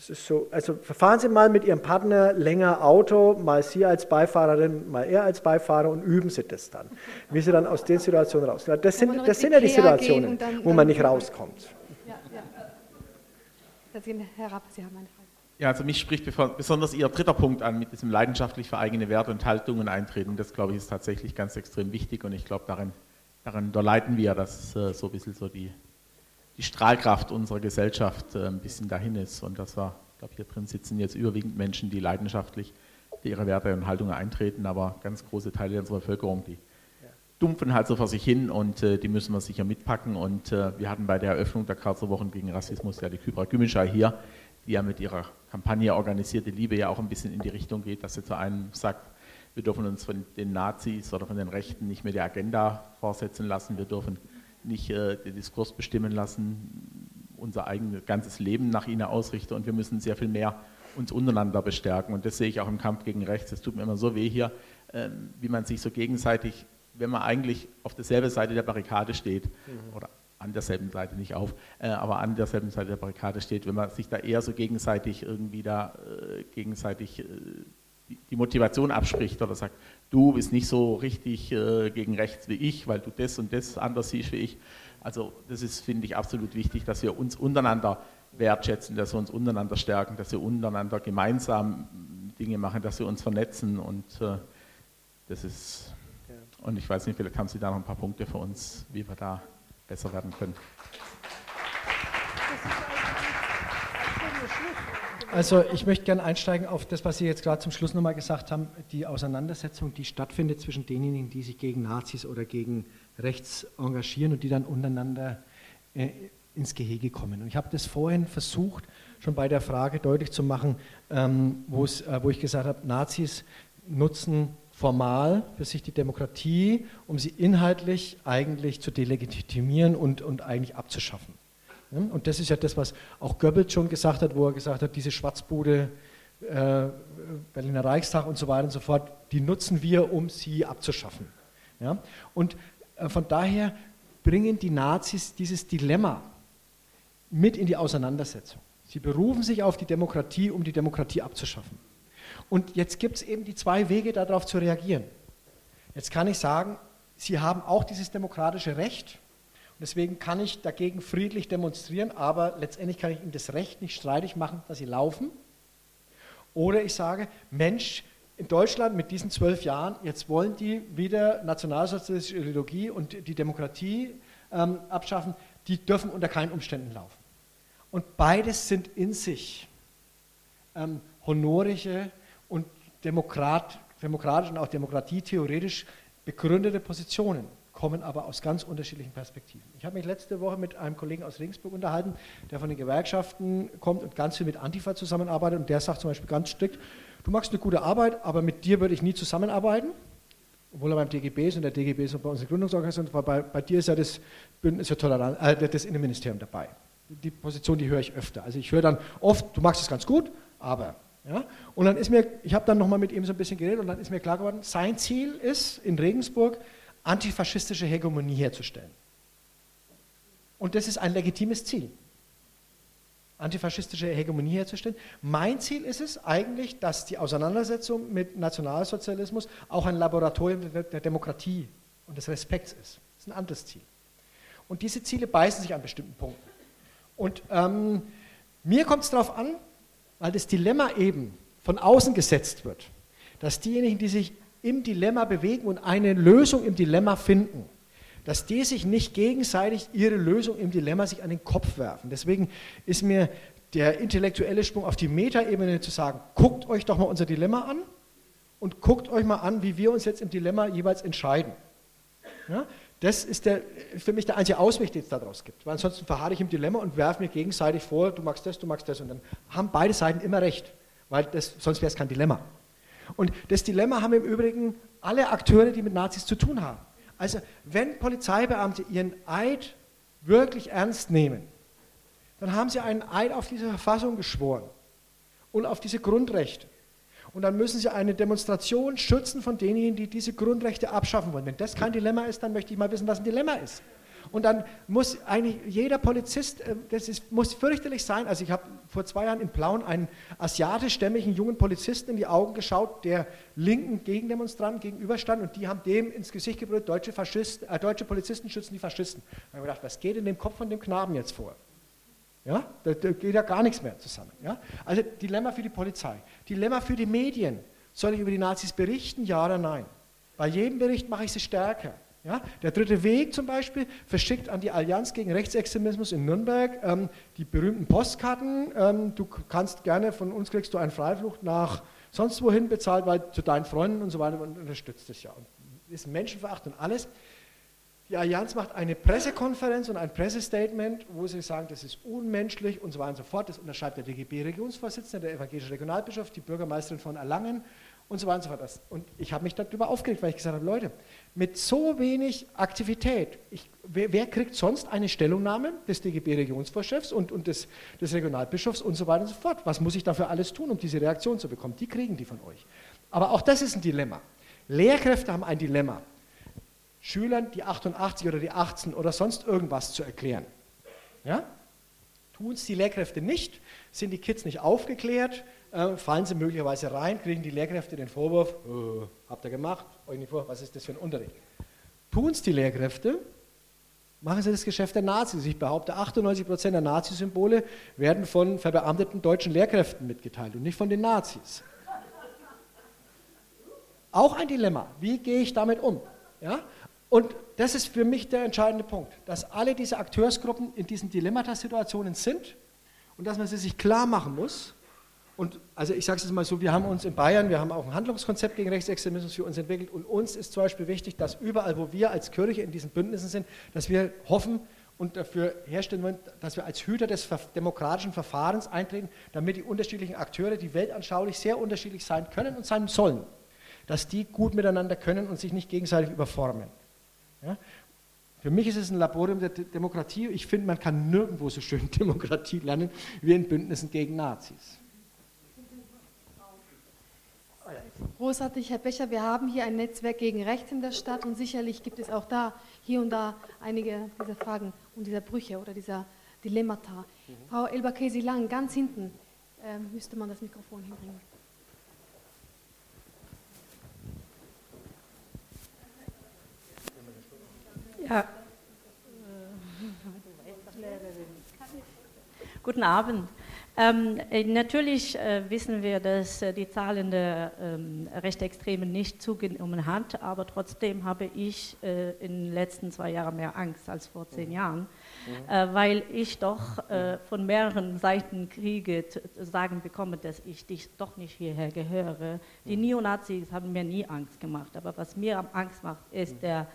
Das ist so, also fahren Sie mal mit Ihrem Partner länger Auto, mal Sie als Beifahrerin, mal er als Beifahrer und üben Sie das dann, wie Sie dann aus den Situationen rauskommen. Das sind, das sind ja die Situationen, dann, wo man nicht rauskommt. Ja, ja. Herr Rapp, Sie haben eine Frage. Ja, also mich spricht besonders Ihr dritter Punkt an, mit diesem leidenschaftlich für eigene Werte und Haltungen eintreten. Das, glaube ich, ist tatsächlich ganz extrem wichtig und ich glaube, darin, daran leiten wir, dass äh, so ein bisschen so die die Strahlkraft unserer Gesellschaft äh, ein bisschen dahin ist. Und das war, ich glaube, hier drin sitzen jetzt überwiegend Menschen, die leidenschaftlich für ihre Werte und Haltungen eintreten, aber ganz große Teile unserer Bevölkerung, die dumpfen halt so vor sich hin und äh, die müssen wir sicher mitpacken. Und äh, wir hatten bei der Eröffnung der Karlsruher Wochen gegen Rassismus ja die Kybra Gümüşay hier, die ja mit ihrer Kampagne Organisierte Liebe ja auch ein bisschen in die Richtung geht, dass sie zu einem sagt, Wir dürfen uns von den Nazis oder von den Rechten nicht mehr die Agenda vorsetzen lassen. Wir dürfen nicht äh, den Diskurs bestimmen lassen, unser eigenes ganzes Leben nach ihnen ausrichten und wir müssen sehr viel mehr uns untereinander bestärken. Und das sehe ich auch im Kampf gegen rechts. Es tut mir immer so weh hier, äh, wie man sich so gegenseitig, wenn man eigentlich auf derselben Seite der Barrikade steht, mhm. oder an derselben Seite nicht auf, äh, aber an derselben Seite der Barrikade steht, wenn man sich da eher so gegenseitig irgendwie da äh, gegenseitig äh, die Motivation abspricht oder sagt, du bist nicht so richtig äh, gegen rechts wie ich, weil du das und das anders siehst wie ich. Also das ist, finde ich, absolut wichtig, dass wir uns untereinander wertschätzen, dass wir uns untereinander stärken, dass wir untereinander gemeinsam Dinge machen, dass wir uns vernetzen und äh, das ist, und ich weiß nicht, vielleicht haben Sie da noch ein paar Punkte für uns, wie wir da besser werden können. Also ich möchte gerne einsteigen auf das, was Sie jetzt gerade zum Schluss nochmal gesagt haben, die Auseinandersetzung, die stattfindet zwischen denjenigen, die sich gegen Nazis oder gegen rechts engagieren und die dann untereinander äh, ins Gehege kommen. Und ich habe das vorhin versucht, schon bei der Frage deutlich zu machen, ähm, äh, wo ich gesagt habe, Nazis nutzen formal für sich die Demokratie, um sie inhaltlich eigentlich zu delegitimieren und, und eigentlich abzuschaffen. Und das ist ja das, was auch Goebbels schon gesagt hat, wo er gesagt hat, diese Schwarzbude, äh, Berliner Reichstag und so weiter und so fort, die nutzen wir, um sie abzuschaffen. Ja? Und äh, von daher bringen die Nazis dieses Dilemma mit in die Auseinandersetzung. Sie berufen sich auf die Demokratie, um die Demokratie abzuschaffen. Und jetzt gibt es eben die zwei Wege, darauf zu reagieren. Jetzt kann ich sagen, Sie haben auch dieses demokratische Recht, Deswegen kann ich dagegen friedlich demonstrieren, aber letztendlich kann ich ihm das Recht nicht streitig machen, dass sie laufen. Oder ich sage, Mensch, in Deutschland mit diesen zwölf Jahren, jetzt wollen die wieder nationalsozialistische Ideologie und die Demokratie ähm, abschaffen, die dürfen unter keinen Umständen laufen. Und beides sind in sich ähm, honorische und Demokrat, demokratisch und auch demokratietheoretisch begründete Positionen kommen aber aus ganz unterschiedlichen Perspektiven. Ich habe mich letzte Woche mit einem Kollegen aus Regensburg unterhalten, der von den Gewerkschaften kommt und ganz viel mit Antifa zusammenarbeitet und der sagt zum Beispiel ganz strikt, du machst eine gute Arbeit, aber mit dir würde ich nie zusammenarbeiten, obwohl er beim DGB ist und der DGB ist bei uns eine Gründungsorganisation, weil bei, bei dir ist ja das Bündnis für Toleranz, äh, das Innenministerium dabei. Die Position, die höre ich öfter. Also ich höre dann oft, du machst es ganz gut, aber ja? Und dann ist mir, ich habe dann nochmal mit ihm so ein bisschen geredet und dann ist mir klar geworden, sein Ziel ist in Regensburg, antifaschistische Hegemonie herzustellen. Und das ist ein legitimes Ziel, antifaschistische Hegemonie herzustellen. Mein Ziel ist es eigentlich, dass die Auseinandersetzung mit Nationalsozialismus auch ein Laboratorium der Demokratie und des Respekts ist. Das ist ein anderes Ziel. Und diese Ziele beißen sich an bestimmten Punkten. Und ähm, mir kommt es darauf an, weil das Dilemma eben von außen gesetzt wird, dass diejenigen, die sich im Dilemma bewegen und eine Lösung im Dilemma finden, dass die sich nicht gegenseitig ihre Lösung im Dilemma sich an den Kopf werfen. Deswegen ist mir der intellektuelle Sprung auf die Metaebene zu sagen, guckt euch doch mal unser Dilemma an und guckt euch mal an, wie wir uns jetzt im Dilemma jeweils entscheiden. Ja, das ist der, für mich der einzige Ausweg, den es daraus gibt. Weil ansonsten verharre ich im Dilemma und werfe mir gegenseitig vor, du magst das, du magst das. Und dann haben beide Seiten immer recht, weil das, sonst wäre es kein Dilemma. Und das Dilemma haben im Übrigen alle Akteure, die mit Nazis zu tun haben. Also wenn Polizeibeamte ihren Eid wirklich ernst nehmen, dann haben sie einen Eid auf diese Verfassung geschworen und auf diese Grundrechte. Und dann müssen sie eine Demonstration schützen von denjenigen, die diese Grundrechte abschaffen wollen. Wenn das kein Dilemma ist, dann möchte ich mal wissen, was ein Dilemma ist. Und dann muss eigentlich jeder Polizist, äh, das ist, muss fürchterlich sein. Also ich habe vor zwei Jahren in Plauen einen asiatischstämmigen jungen Polizisten in die Augen geschaut, der linken Gegendemonstranten gegenüberstand und die haben dem ins Gesicht gebrüllt, deutsche, äh, deutsche Polizisten schützen die Faschisten. Da habe ich gedacht, was geht in dem Kopf von dem Knaben jetzt vor? Ja, da, da geht ja gar nichts mehr zusammen. Ja? Also Dilemma für die Polizei. Dilemma für die Medien. Soll ich über die Nazis berichten, ja oder nein? Bei jedem Bericht mache ich sie stärker. Ja, der dritte Weg zum Beispiel verschickt an die Allianz gegen Rechtsextremismus in Nürnberg ähm, die berühmten Postkarten. Ähm, du kannst gerne, von uns kriegst du eine Freiflucht nach sonst wohin bezahlt, weil zu deinen Freunden und so weiter und unterstützt das ja. Und ist Menschenveracht und alles. Die Allianz macht eine Pressekonferenz und ein Pressestatement, wo sie sagen, das ist unmenschlich und so weiter und so fort. Das unterschreibt der DGB-Regionsvorsitzende, der evangelische Regionalbischof, die Bürgermeisterin von Erlangen und so weiter und so fort. Und ich habe mich darüber aufgeregt, weil ich gesagt habe, Leute, mit so wenig Aktivität, ich, wer, wer, kriegt sonst eine Stellungnahme des DGB-Regionsvorchefs und, und des, des Regionalbischofs und so weiter und so fort? Was muss ich dafür alles tun, um diese Reaktion zu bekommen? Die kriegen die von euch. Aber auch das ist ein Dilemma. Lehrkräfte haben ein Dilemma. Schülern die 88 oder die 18 oder sonst irgendwas zu erklären. Ja? Tun es die Lehrkräfte nicht, sind die Kids nicht aufgeklärt, äh, fallen sie möglicherweise rein, kriegen die Lehrkräfte den Vorwurf, äh, habt ihr gemacht, euch nicht vor, was ist das für ein Unterricht? Tun es die Lehrkräfte, machen sie das Geschäft der Nazis. Ich behaupte, 98% der Nazisymbole werden von verbeamteten deutschen Lehrkräften mitgeteilt und nicht von den Nazis. Auch ein Dilemma. Wie gehe ich damit um? Ja? Und das ist für mich der entscheidende Punkt, dass alle diese Akteursgruppen in diesen Dilemmata-Situationen sind und dass man sie sich klar machen muss. Und also ich sage es jetzt mal so, wir haben uns in Bayern, wir haben auch ein Handlungskonzept gegen Rechtsextremismus für uns entwickelt und uns ist zum Beispiel wichtig, dass überall, wo wir als Kirche in diesen Bündnissen sind, dass wir hoffen und dafür herstellen wollen, dass wir als Hüter des demokratischen Verfahrens eintreten, damit die unterschiedlichen Akteure, die weltanschaulich sehr unterschiedlich sein können und sein sollen, dass die gut miteinander können und sich nicht gegenseitig überformen. Ja? Für mich ist es ein Laborium der Demokratie. Ich finde, man kann nirgendwo so schön Demokratie lernen wie in Bündnissen gegen Nazis. Großartig, Herr Becher. Wir haben hier ein Netzwerk gegen Recht in der Stadt und sicherlich gibt es auch da hier und da einige dieser Fragen und dieser Brüche oder dieser Dilemmata. Mhm. Frau Elbakesi-Lang, ganz hinten äh, müsste man das Mikrofon hinbringen. Ja. Guten Abend. Ähm, äh, natürlich äh, wissen wir, dass äh, die Zahlen der ähm, Rechtsextremen nicht zugenommen hat, aber trotzdem habe ich äh, in den letzten zwei Jahren mehr Angst als vor zehn mhm. Jahren, mhm. Äh, weil ich doch äh, von mehreren Seiten Kriege zu sagen bekomme, dass ich dich doch nicht hierher gehöre. Die mhm. Neonazis haben mir nie Angst gemacht, aber was mir Angst macht, ist mhm. der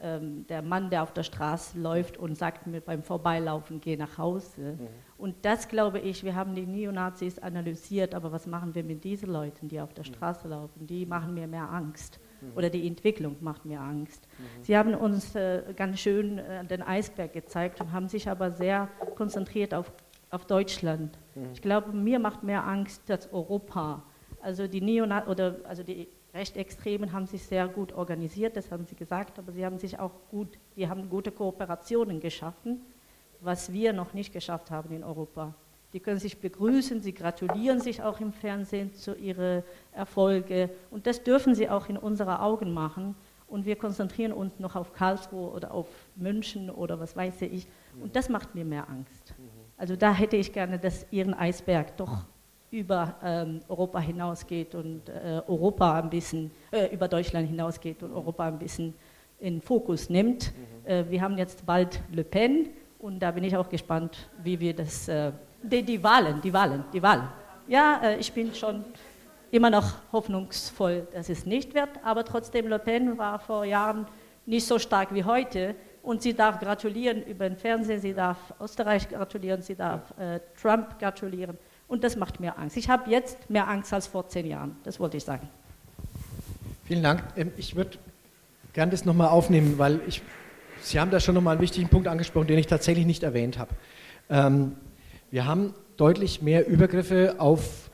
ähm, der Mann, der auf der Straße läuft und sagt mir beim Vorbeilaufen, geh nach Hause. Mhm. Und das glaube ich, wir haben die Neonazis analysiert, aber was machen wir mit diesen Leuten, die auf der mhm. Straße laufen? Die machen mir mehr Angst. Mhm. Oder die Entwicklung macht mir Angst. Mhm. Sie haben uns äh, ganz schön äh, den Eisberg gezeigt und haben sich aber sehr konzentriert auf, auf Deutschland. Mhm. Ich glaube, mir macht mehr Angst als Europa. Also die Neonazis oder also die Rechtsextremen haben sich sehr gut organisiert, das haben sie gesagt, aber sie haben sich auch gut, die haben gute Kooperationen geschaffen, was wir noch nicht geschafft haben in Europa. Die können sich begrüßen, sie gratulieren sich auch im Fernsehen zu ihren Erfolgen und das dürfen sie auch in unseren Augen machen. Und wir konzentrieren uns noch auf Karlsruhe oder auf München oder was weiß ich. Und das macht mir mehr Angst. Also da hätte ich gerne, dass ihren Eisberg doch über ähm, Europa hinausgeht und äh, Europa ein bisschen, äh, über Deutschland hinausgeht und Europa ein bisschen in Fokus nimmt. Mhm. Äh, wir haben jetzt bald Le Pen und da bin ich auch gespannt, wie wir das, äh, die, die, Wahlen, die Wahlen, die Wahlen. Ja, äh, ich bin schon immer noch hoffnungsvoll, dass es nicht wird, aber trotzdem Le Pen war vor Jahren nicht so stark wie heute und sie darf gratulieren über den Fernsehen, sie darf Österreich gratulieren, sie darf äh, Trump gratulieren. Und das macht mir Angst. Ich habe jetzt mehr Angst als vor zehn Jahren. Das wollte ich sagen. Vielen Dank. Ähm, ich würde gerne das nochmal aufnehmen, weil ich, Sie haben da schon nochmal einen wichtigen Punkt angesprochen, den ich tatsächlich nicht erwähnt habe. Ähm, wir haben deutlich mehr Übergriffe auf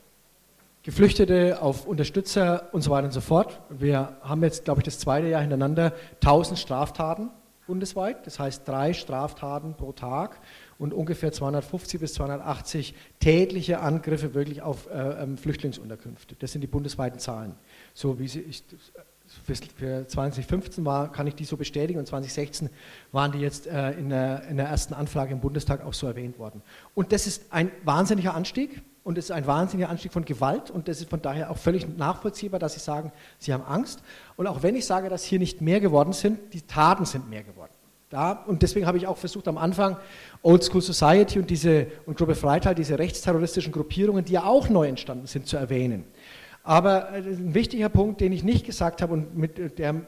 Geflüchtete, auf Unterstützer und so weiter und so fort. Wir haben jetzt, glaube ich, das zweite Jahr hintereinander 1000 Straftaten bundesweit, das heißt drei Straftaten pro Tag und ungefähr 250 bis 280 tägliche Angriffe wirklich auf äh, ähm, Flüchtlingsunterkünfte. Das sind die bundesweiten Zahlen. So wie sie ich, für 2015 war, kann ich die so bestätigen und 2016 waren die jetzt äh, in, der, in der ersten Anfrage im Bundestag auch so erwähnt worden. Und das ist ein wahnsinniger Anstieg und es ist ein wahnsinniger Anstieg von Gewalt und das ist von daher auch völlig nachvollziehbar, dass Sie sagen, Sie haben Angst. Und auch wenn ich sage, dass hier nicht mehr geworden sind, die Taten sind mehr geworden. Da, und deswegen habe ich auch versucht am Anfang Old School Society und diese und Gruppe Freital, diese rechtsterroristischen Gruppierungen, die ja auch neu entstanden sind, zu erwähnen. Aber äh, ein wichtiger Punkt, den ich nicht gesagt habe und mit äh, der,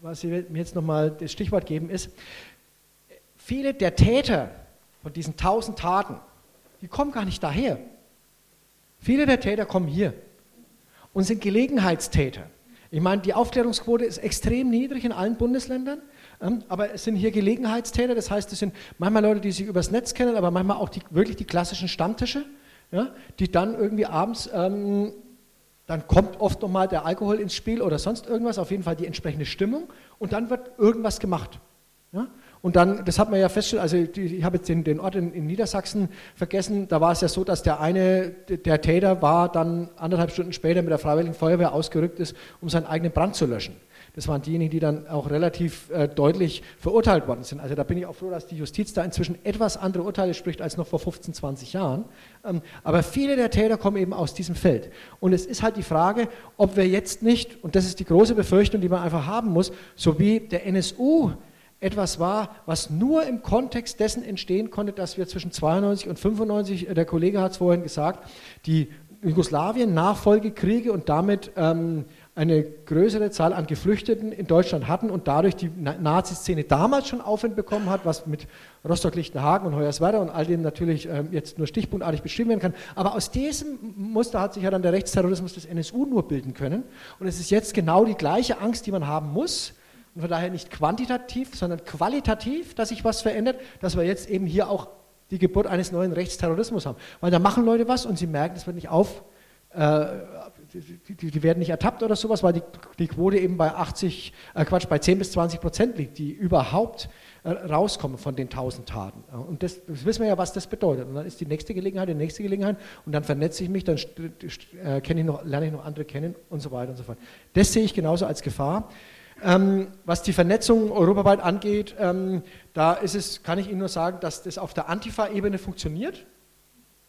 was Sie mir jetzt nochmal das Stichwort geben, ist, viele der Täter von diesen tausend Taten, die kommen gar nicht daher. Viele der Täter kommen hier. und sind Gelegenheitstäter. Ich meine, die Aufklärungsquote ist extrem niedrig in allen Bundesländern. Ähm, aber es sind hier Gelegenheitstäter, das heißt, es sind manchmal Leute, die sich übers Netz kennen, aber manchmal auch die, wirklich die klassischen Stammtische, ja, die dann irgendwie abends, ähm, dann kommt oft nochmal der Alkohol ins Spiel oder sonst irgendwas, auf jeden Fall die entsprechende Stimmung und dann wird irgendwas gemacht. Ja. Und dann, das hat man ja festgestellt, also ich habe jetzt den, den Ort in, in, Niedersachsen vergessen, da war es ja so, dass der eine, der Täter war dann anderthalb Stunden später mit der Freiwilligen Feuerwehr ausgerückt ist, um seinen eigenen Brand zu löschen. Das waren diejenigen, die dann auch relativ äh, deutlich verurteilt worden sind. Also da bin ich auch froh, dass die Justiz da inzwischen etwas andere Urteile spricht als noch vor 15, 20 Jahren. Ähm, aber viele der Täter kommen eben aus diesem Feld. Und es ist halt die Frage, ob wir jetzt nicht, und das ist die große Befürchtung, die man einfach haben muss, so wie der NSU etwas war, was nur im Kontext dessen entstehen konnte, dass wir zwischen 92 und 95, äh, der Kollege hat es vorhin gesagt, die Jugoslawien-Nachfolgekriege und damit ähm, eine größere Zahl an Geflüchteten in Deutschland hatten und dadurch die Nazi-Szene damals schon Aufwind bekommen hat, was mit Rostock-Lichtenhagen und Hoyerswerda und all dem natürlich ähm, jetzt nur stichpunktartig beschrieben werden kann. Aber aus diesem Muster hat sich ja dann der Rechtsterrorismus des NSU nur bilden können. Und es ist jetzt genau die gleiche Angst, die man haben muss, und von daher nicht quantitativ, sondern qualitativ, dass sich was verändert, dass wir jetzt eben hier auch die Geburt eines neuen Rechtsterrorismus haben. Weil da machen Leute was und sie merken, es wird nicht auf, äh, die, die, werden nicht ertappt oder sowas, weil die, die Quote eben bei 80, äh Quatsch, bei 10 bis 20 Prozent liegt, die überhaupt äh, rauskommen von den 1000 Taten. Und das, das, wissen wir ja, was das bedeutet. Und dann ist die nächste Gelegenheit, die nächste Gelegenheit und dann vernetze ich mich, dann äh, ich noch, lerne ich noch andere kennen und so weiter und so fort. Das sehe ich genauso als Gefahr. Ähm, was die Vernetzung europaweit angeht, ähm, da ist es, kann ich Ihnen nur sagen, dass das auf der Antifa-Ebene funktioniert.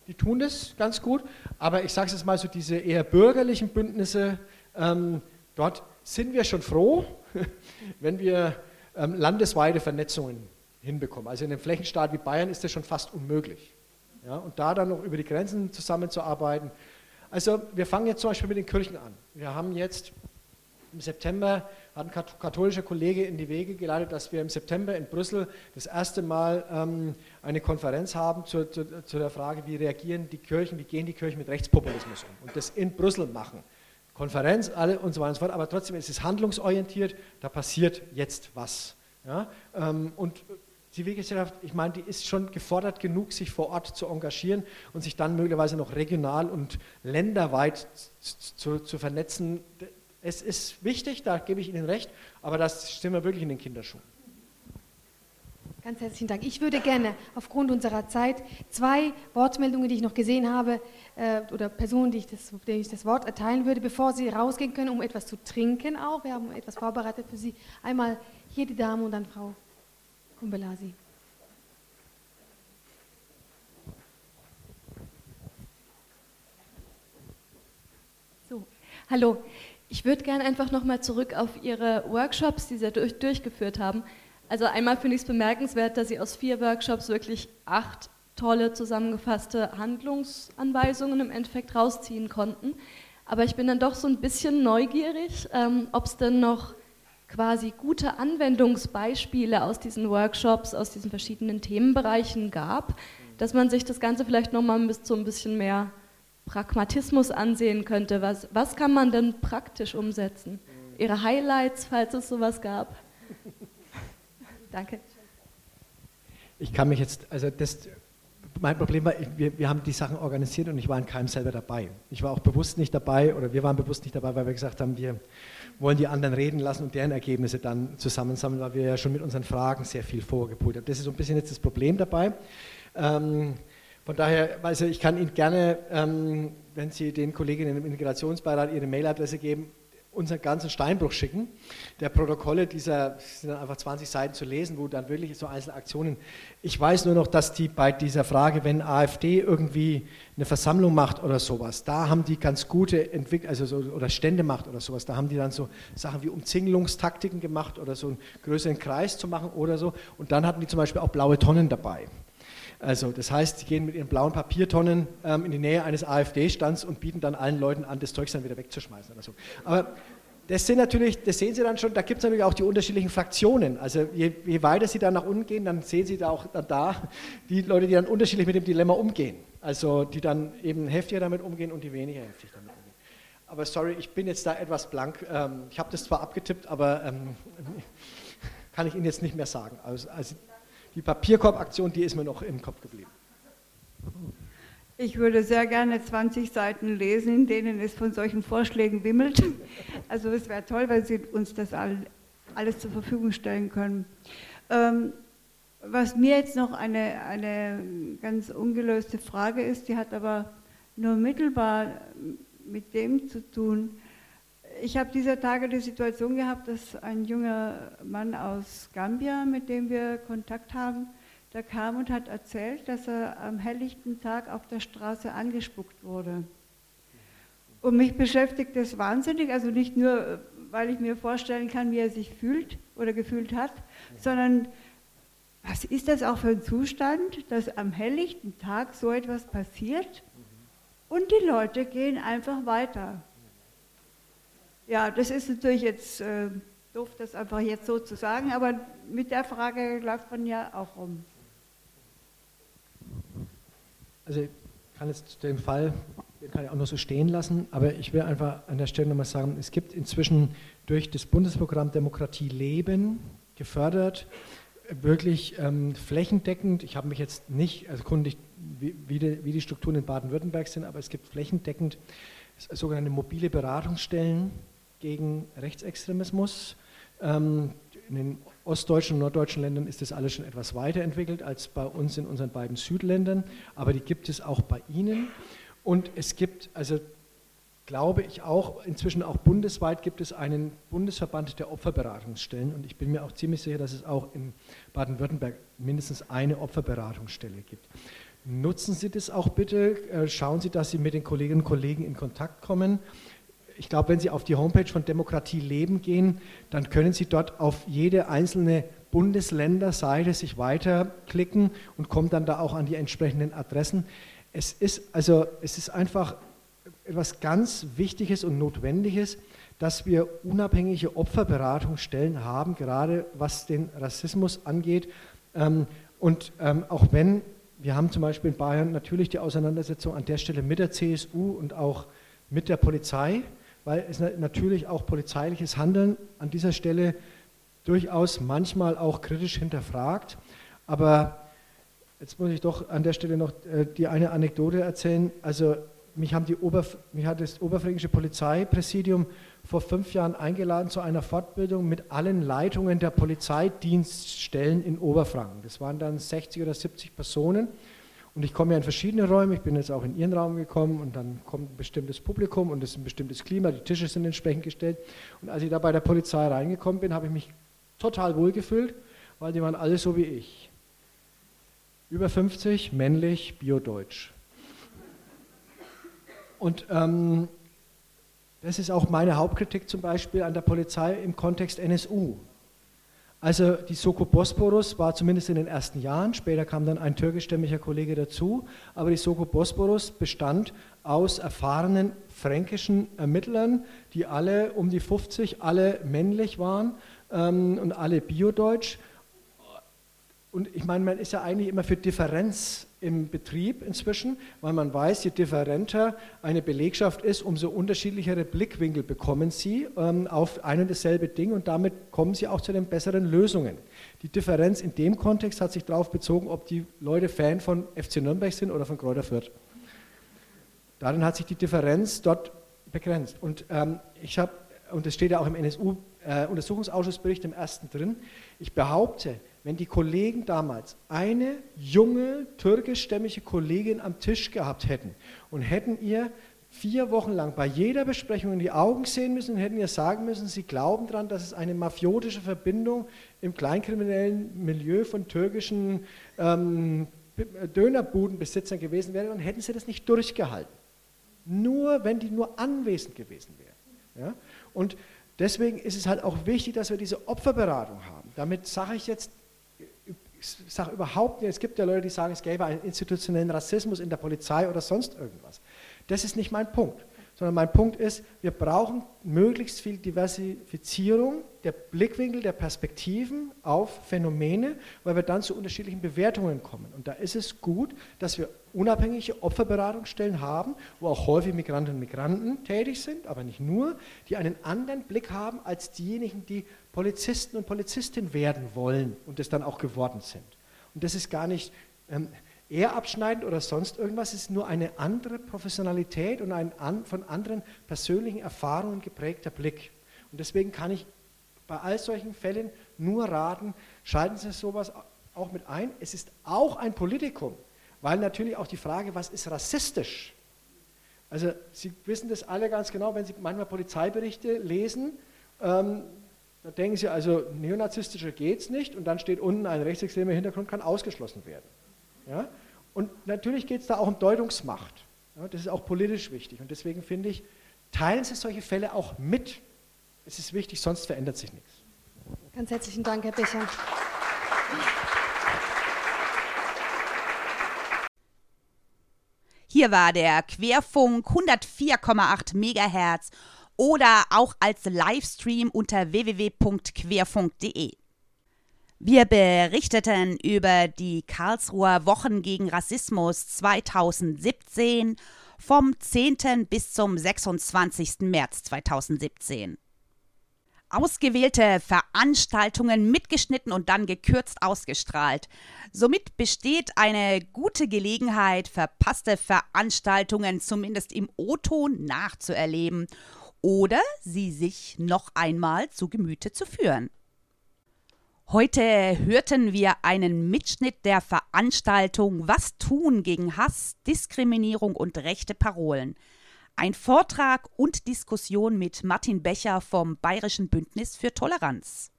Die tun das ganz gut, aber ich sage es jetzt mal so, diese eher bürgerlichen Bündnisse, ähm, dort sind wir schon froh, wenn wir ähm, landesweite Vernetzungen hinbekommen. Also in einem Flächenstaat wie Bayern ist das schon fast unmöglich. Ja, und da dann noch über die Grenzen zusammenzuarbeiten. Also wir fangen jetzt zum Beispiel mit den Kirchen an. Wir haben jetzt im September hat ein katholischer Kollege in die Wege geleitet, dass wir im September in Brüssel das erste Mal ähm, eine Konferenz haben zu, zu, zu, der Frage, wie reagieren die Kirchen, wie gehen die Kirchen mit Rechtspopulismus um und das in Brüssel machen. Konferenz, alle und so weiter und so fort, aber trotzdem ist es handlungsorientiert, da passiert jetzt was. Ja? Ähm, und die Zivilgesellschaft, ich meine, die ist schon gefordert genug, sich vor Ort zu engagieren und sich dann möglicherweise noch regional und länderweit zu, zu vernetzen. Es ist wichtig, da gebe ich Ihnen recht, aber das stehen wir wirklich in den Kinderschuhen. Ganz herzlichen Dank. Ich würde gerne aufgrund unserer Zeit zwei Wortmeldungen, die ich noch gesehen habe, äh, oder Personen, die ich das, denen ich das Wort erteilen würde, bevor Sie rausgehen können, um etwas zu trinken auch. Wir haben etwas vorbereitet für Sie. Einmal hier die Dame und dann Frau Kumbelasi. So, hallo. Ich würde gerne einfach nochmal zurück auf Ihre Workshops, die Sie durch, durchgeführt haben. Also einmal finde ich es bemerkenswert, dass Sie aus vier Workshops wirklich acht tolle zusammengefasste Handlungsanweisungen im Endeffekt rausziehen konnten. Aber ich bin dann doch so ein bisschen neugierig, ähm, ob es denn noch quasi gute Anwendungsbeispiele aus diesen Workshops, aus diesen verschiedenen Themenbereichen gab, dass man sich das Ganze vielleicht nochmal bis zu ein bisschen mehr Pragmatismus ansehen könnte. Was, was kann man denn praktisch umsetzen? Ihre Highlights, falls es sowas gab. Danke. Ich kann mich jetzt, also das, mein Problem war, wir, wir haben die Sachen organisiert und ich war in keinem selber dabei. Ich war auch bewusst nicht dabei oder wir waren bewusst nicht dabei, weil wir gesagt haben, wir wollen die anderen reden lassen und deren Ergebnisse dann zusammensammeln, weil wir ja schon mit unseren Fragen sehr viel vorgepult haben. Das ist so ein bisschen jetzt das Problem dabei. Ähm, von daher, also ich kann Ihnen gerne, ähm, wenn Sie den Kolleginnen im Integrationsbeirat Ihre Mailadresse geben, unseren ganzen Steinbruch schicken. Der Protokolle dieser sind dann einfach 20 Seiten zu lesen, wo dann wirklich so einzelne Aktionen. Ich weiß nur noch, dass die bei dieser Frage, wenn AfD irgendwie eine Versammlung macht oder sowas, da haben die ganz gute Entwicklung, also so, oder Stände macht oder sowas, da haben die dann so Sachen wie Umzingelungstaktiken gemacht oder so einen größeren Kreis zu machen oder so. Und dann hatten die zum Beispiel auch blaue Tonnen dabei. Also das heißt, sie gehen mit ihren blauen Papiertonnen ähm, in die Nähe eines AfD-Stands und bieten dann allen Leuten an, das Zeug dann wieder wegzuschmeißen oder so. Aber das sind natürlich, das sehen Sie dann schon, da gibt es natürlich auch die unterschiedlichen Fraktionen. Also je, je, weiter Sie dann nach unten gehen, dann sehen Sie da auch da die Leute, die dann unterschiedlich mit dem Dilemma umgehen. Also die dann eben heftiger damit umgehen und die weniger heftig damit umgehen. Aber sorry, ich bin jetzt da etwas blank. Ähm, ich habe das zwar abgetippt, aber ähm, kann ich Ihnen jetzt nicht mehr sagen. Also, also die Papierkorb-Aktion, die ist mir noch im Kopf geblieben. Ich würde sehr gerne 20 Seiten lesen, in denen es von solchen Vorschlägen wimmelt. Also es wäre toll, wenn Sie uns das alles zur Verfügung stellen können. Ähm, was mir jetzt noch eine, eine ganz ungelöste Frage ist, die hat aber nur mittelbar mit dem zu tun. Ich habe dieser Tage die Situation gehabt, dass ein junger Mann aus Gambia, mit dem wir Kontakt haben, der kam und hat erzählt, dass er am helllichten Tag auf der Straße angespuckt wurde. Und mich beschäftigt das wahnsinnig, also nicht nur, weil ich mir vorstellen kann, wie er sich fühlt oder gefühlt hat, sondern was ist das auch für ein Zustand, dass am helllichten Tag so etwas passiert und die Leute gehen einfach weiter. Ja, das ist natürlich jetzt äh, doof, das einfach jetzt so zu sagen, aber mit der Frage läuft man ja auch rum. Also ich kann jetzt den Fall, den kann ich auch noch so stehen lassen, aber ich will einfach an der Stelle nochmal sagen, es gibt inzwischen durch das Bundesprogramm Demokratie leben gefördert, wirklich ähm, flächendeckend, ich habe mich jetzt nicht erkundigt, wie, wie, wie die Strukturen in Baden-Württemberg sind, aber es gibt flächendeckend sogenannte mobile Beratungsstellen gegen Rechtsextremismus. Ähm, in den ostdeutschen und norddeutschen Ländern ist das alles schon etwas weiterentwickelt als bei uns in unseren beiden Südländern, aber die gibt es auch bei Ihnen. Und es gibt, also glaube ich auch, inzwischen auch bundesweit gibt es einen Bundesverband der Opferberatungsstellen und ich bin mir auch ziemlich sicher, dass es auch in Baden-Württemberg mindestens eine Opferberatungsstelle gibt. Nutzen Sie das auch bitte, äh, schauen Sie, dass Sie mit den Kolleginnen und Kollegen in Kontakt kommen ich glaube, wenn Sie auf die Homepage von Demokratie Leben gehen, dann können Sie dort auf jede einzelne Bundesländerseite sich weiterklicken und kommen dann da auch an die entsprechenden Adressen. Es ist also es ist einfach etwas ganz Wichtiges und Notwendiges, dass wir unabhängige Opferberatungsstellen haben, gerade was den Rassismus angeht. Ähm, und ähm, auch wenn wir haben zum Beispiel in Bayern natürlich die Auseinandersetzung an der Stelle mit der CSU und auch mit der Polizei weil es natürlich auch polizeiliches Handeln an dieser Stelle durchaus manchmal auch kritisch hinterfragt. Aber jetzt muss ich doch an der Stelle noch äh, die eine Anekdote erzählen. Also mich, haben die Oberf mich hat das Oberfränkische Polizeipräsidium vor fünf Jahren eingeladen zu einer Fortbildung mit allen Leitungen der Polizeidienststellen in Oberfranken. Das waren dann 60 oder 70 Personen. Und ich komme ja in verschiedene Räume, ich bin jetzt auch in Ihren Raum gekommen und dann kommt ein bestimmtes Publikum und es ist ein bestimmtes Klima, die Tische sind entsprechend gestellt. Und als ich da bei der Polizei reingekommen bin, habe ich mich total wohl gefühlt, weil die waren alle so wie ich. Über 50, männlich, biodeutsch. Und ähm, das ist auch meine Hauptkritik zum Beispiel an der Polizei im Kontext NSU. Also die Soko Bosporus war zumindest in den ersten Jahren, später kam dann ein türkischstämmiger Kollege dazu, aber die Soko Bosporus bestand aus erfahrenen fränkischen Ermittlern, die alle um die 50, alle männlich waren ähm, und alle biodeutsch. Und ich meine, man ist ja eigentlich immer für Differenz im Betrieb inzwischen, weil man weiß, je differenter eine Belegschaft ist, umso unterschiedlichere Blickwinkel bekommen sie ähm, auf ein und dasselbe Ding und damit kommen sie auch zu den besseren Lösungen. Die Differenz in dem Kontext hat sich darauf bezogen, ob die Leute Fan von FC Nürnberg sind oder von Kräuter Fürth. Darin hat sich die Differenz dort begrenzt. Und ähm, ich habe, und das steht ja auch im NSU-Untersuchungsausschussbericht äh, im ersten drin, ich behaupte, wenn die Kollegen damals eine junge türkischstämmige Kollegin am Tisch gehabt hätten und hätten ihr vier Wochen lang bei jeder Besprechung in die Augen sehen müssen und hätten ihr sagen müssen, sie glauben daran, dass es eine mafiotische Verbindung im kleinkriminellen Milieu von türkischen ähm, Dönerbudenbesitzern gewesen wäre, dann hätten sie das nicht durchgehalten. Nur wenn die nur anwesend gewesen wären. Ja? Und deswegen ist es halt auch wichtig, dass wir diese Opferberatung haben. Damit sage ich jetzt sage überhaupt nicht, es gibt ja Leute, die sagen, es gäbe einen institutionellen Rassismus in der Polizei oder sonst irgendwas. Das ist nicht mein Punkt, sondern mein Punkt ist, wir brauchen möglichst viel Diversifizierung der Blickwinkel, der Perspektiven auf Phänomene, weil wir dann zu unterschiedlichen Bewertungen kommen. Und da ist es gut, dass wir unabhängige Opferberatungsstellen haben, wo auch häufig Migrantinnen und Migranten tätig sind, aber nicht nur, die einen anderen Blick haben als diejenigen, die Polizisten und Polizistinnen werden wollen und es dann auch geworden sind. Und das ist gar nicht ähm, eher abschneidend oder sonst irgendwas, es ist nur eine andere Professionalität und ein an, von anderen persönlichen Erfahrungen geprägter Blick. Und deswegen kann ich bei all solchen Fällen nur raten, schalten Sie sowas auch mit ein. Es ist auch ein Politikum, weil natürlich auch die Frage, was ist rassistisch? Also Sie wissen das alle ganz genau, wenn Sie manchmal Polizeiberichte lesen, ähm, da denken Sie also, neonazistischer geht es nicht und dann steht unten ein rechtsextremer Hintergrund, kann ausgeschlossen werden. Ja? Und natürlich geht es da auch um Deutungsmacht. Ja? Das ist auch politisch wichtig. Und deswegen finde ich, teilen Sie solche Fälle auch mit. Es ist wichtig, sonst verändert sich nichts. Ganz herzlichen Dank, Herr Becher. Hier war der Querfunk 104,8 MHz oder auch als Livestream unter www.querfunk.de. Wir berichteten über die Karlsruher Wochen gegen Rassismus 2017 vom 10. bis zum 26. März 2017. Ausgewählte Veranstaltungen mitgeschnitten und dann gekürzt ausgestrahlt. Somit besteht eine gute Gelegenheit, verpasste Veranstaltungen zumindest im O-Ton nachzuerleben oder sie sich noch einmal zu Gemüte zu führen. Heute hörten wir einen Mitschnitt der Veranstaltung Was tun gegen Hass, Diskriminierung und rechte Parolen. Ein Vortrag und Diskussion mit Martin Becher vom Bayerischen Bündnis für Toleranz.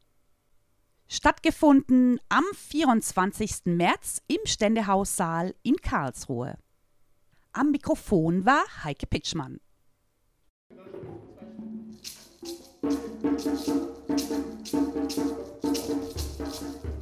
Stattgefunden am 24. März im Ständehaussaal in Karlsruhe. Am Mikrofon war Heike Pitschmann. Thank you.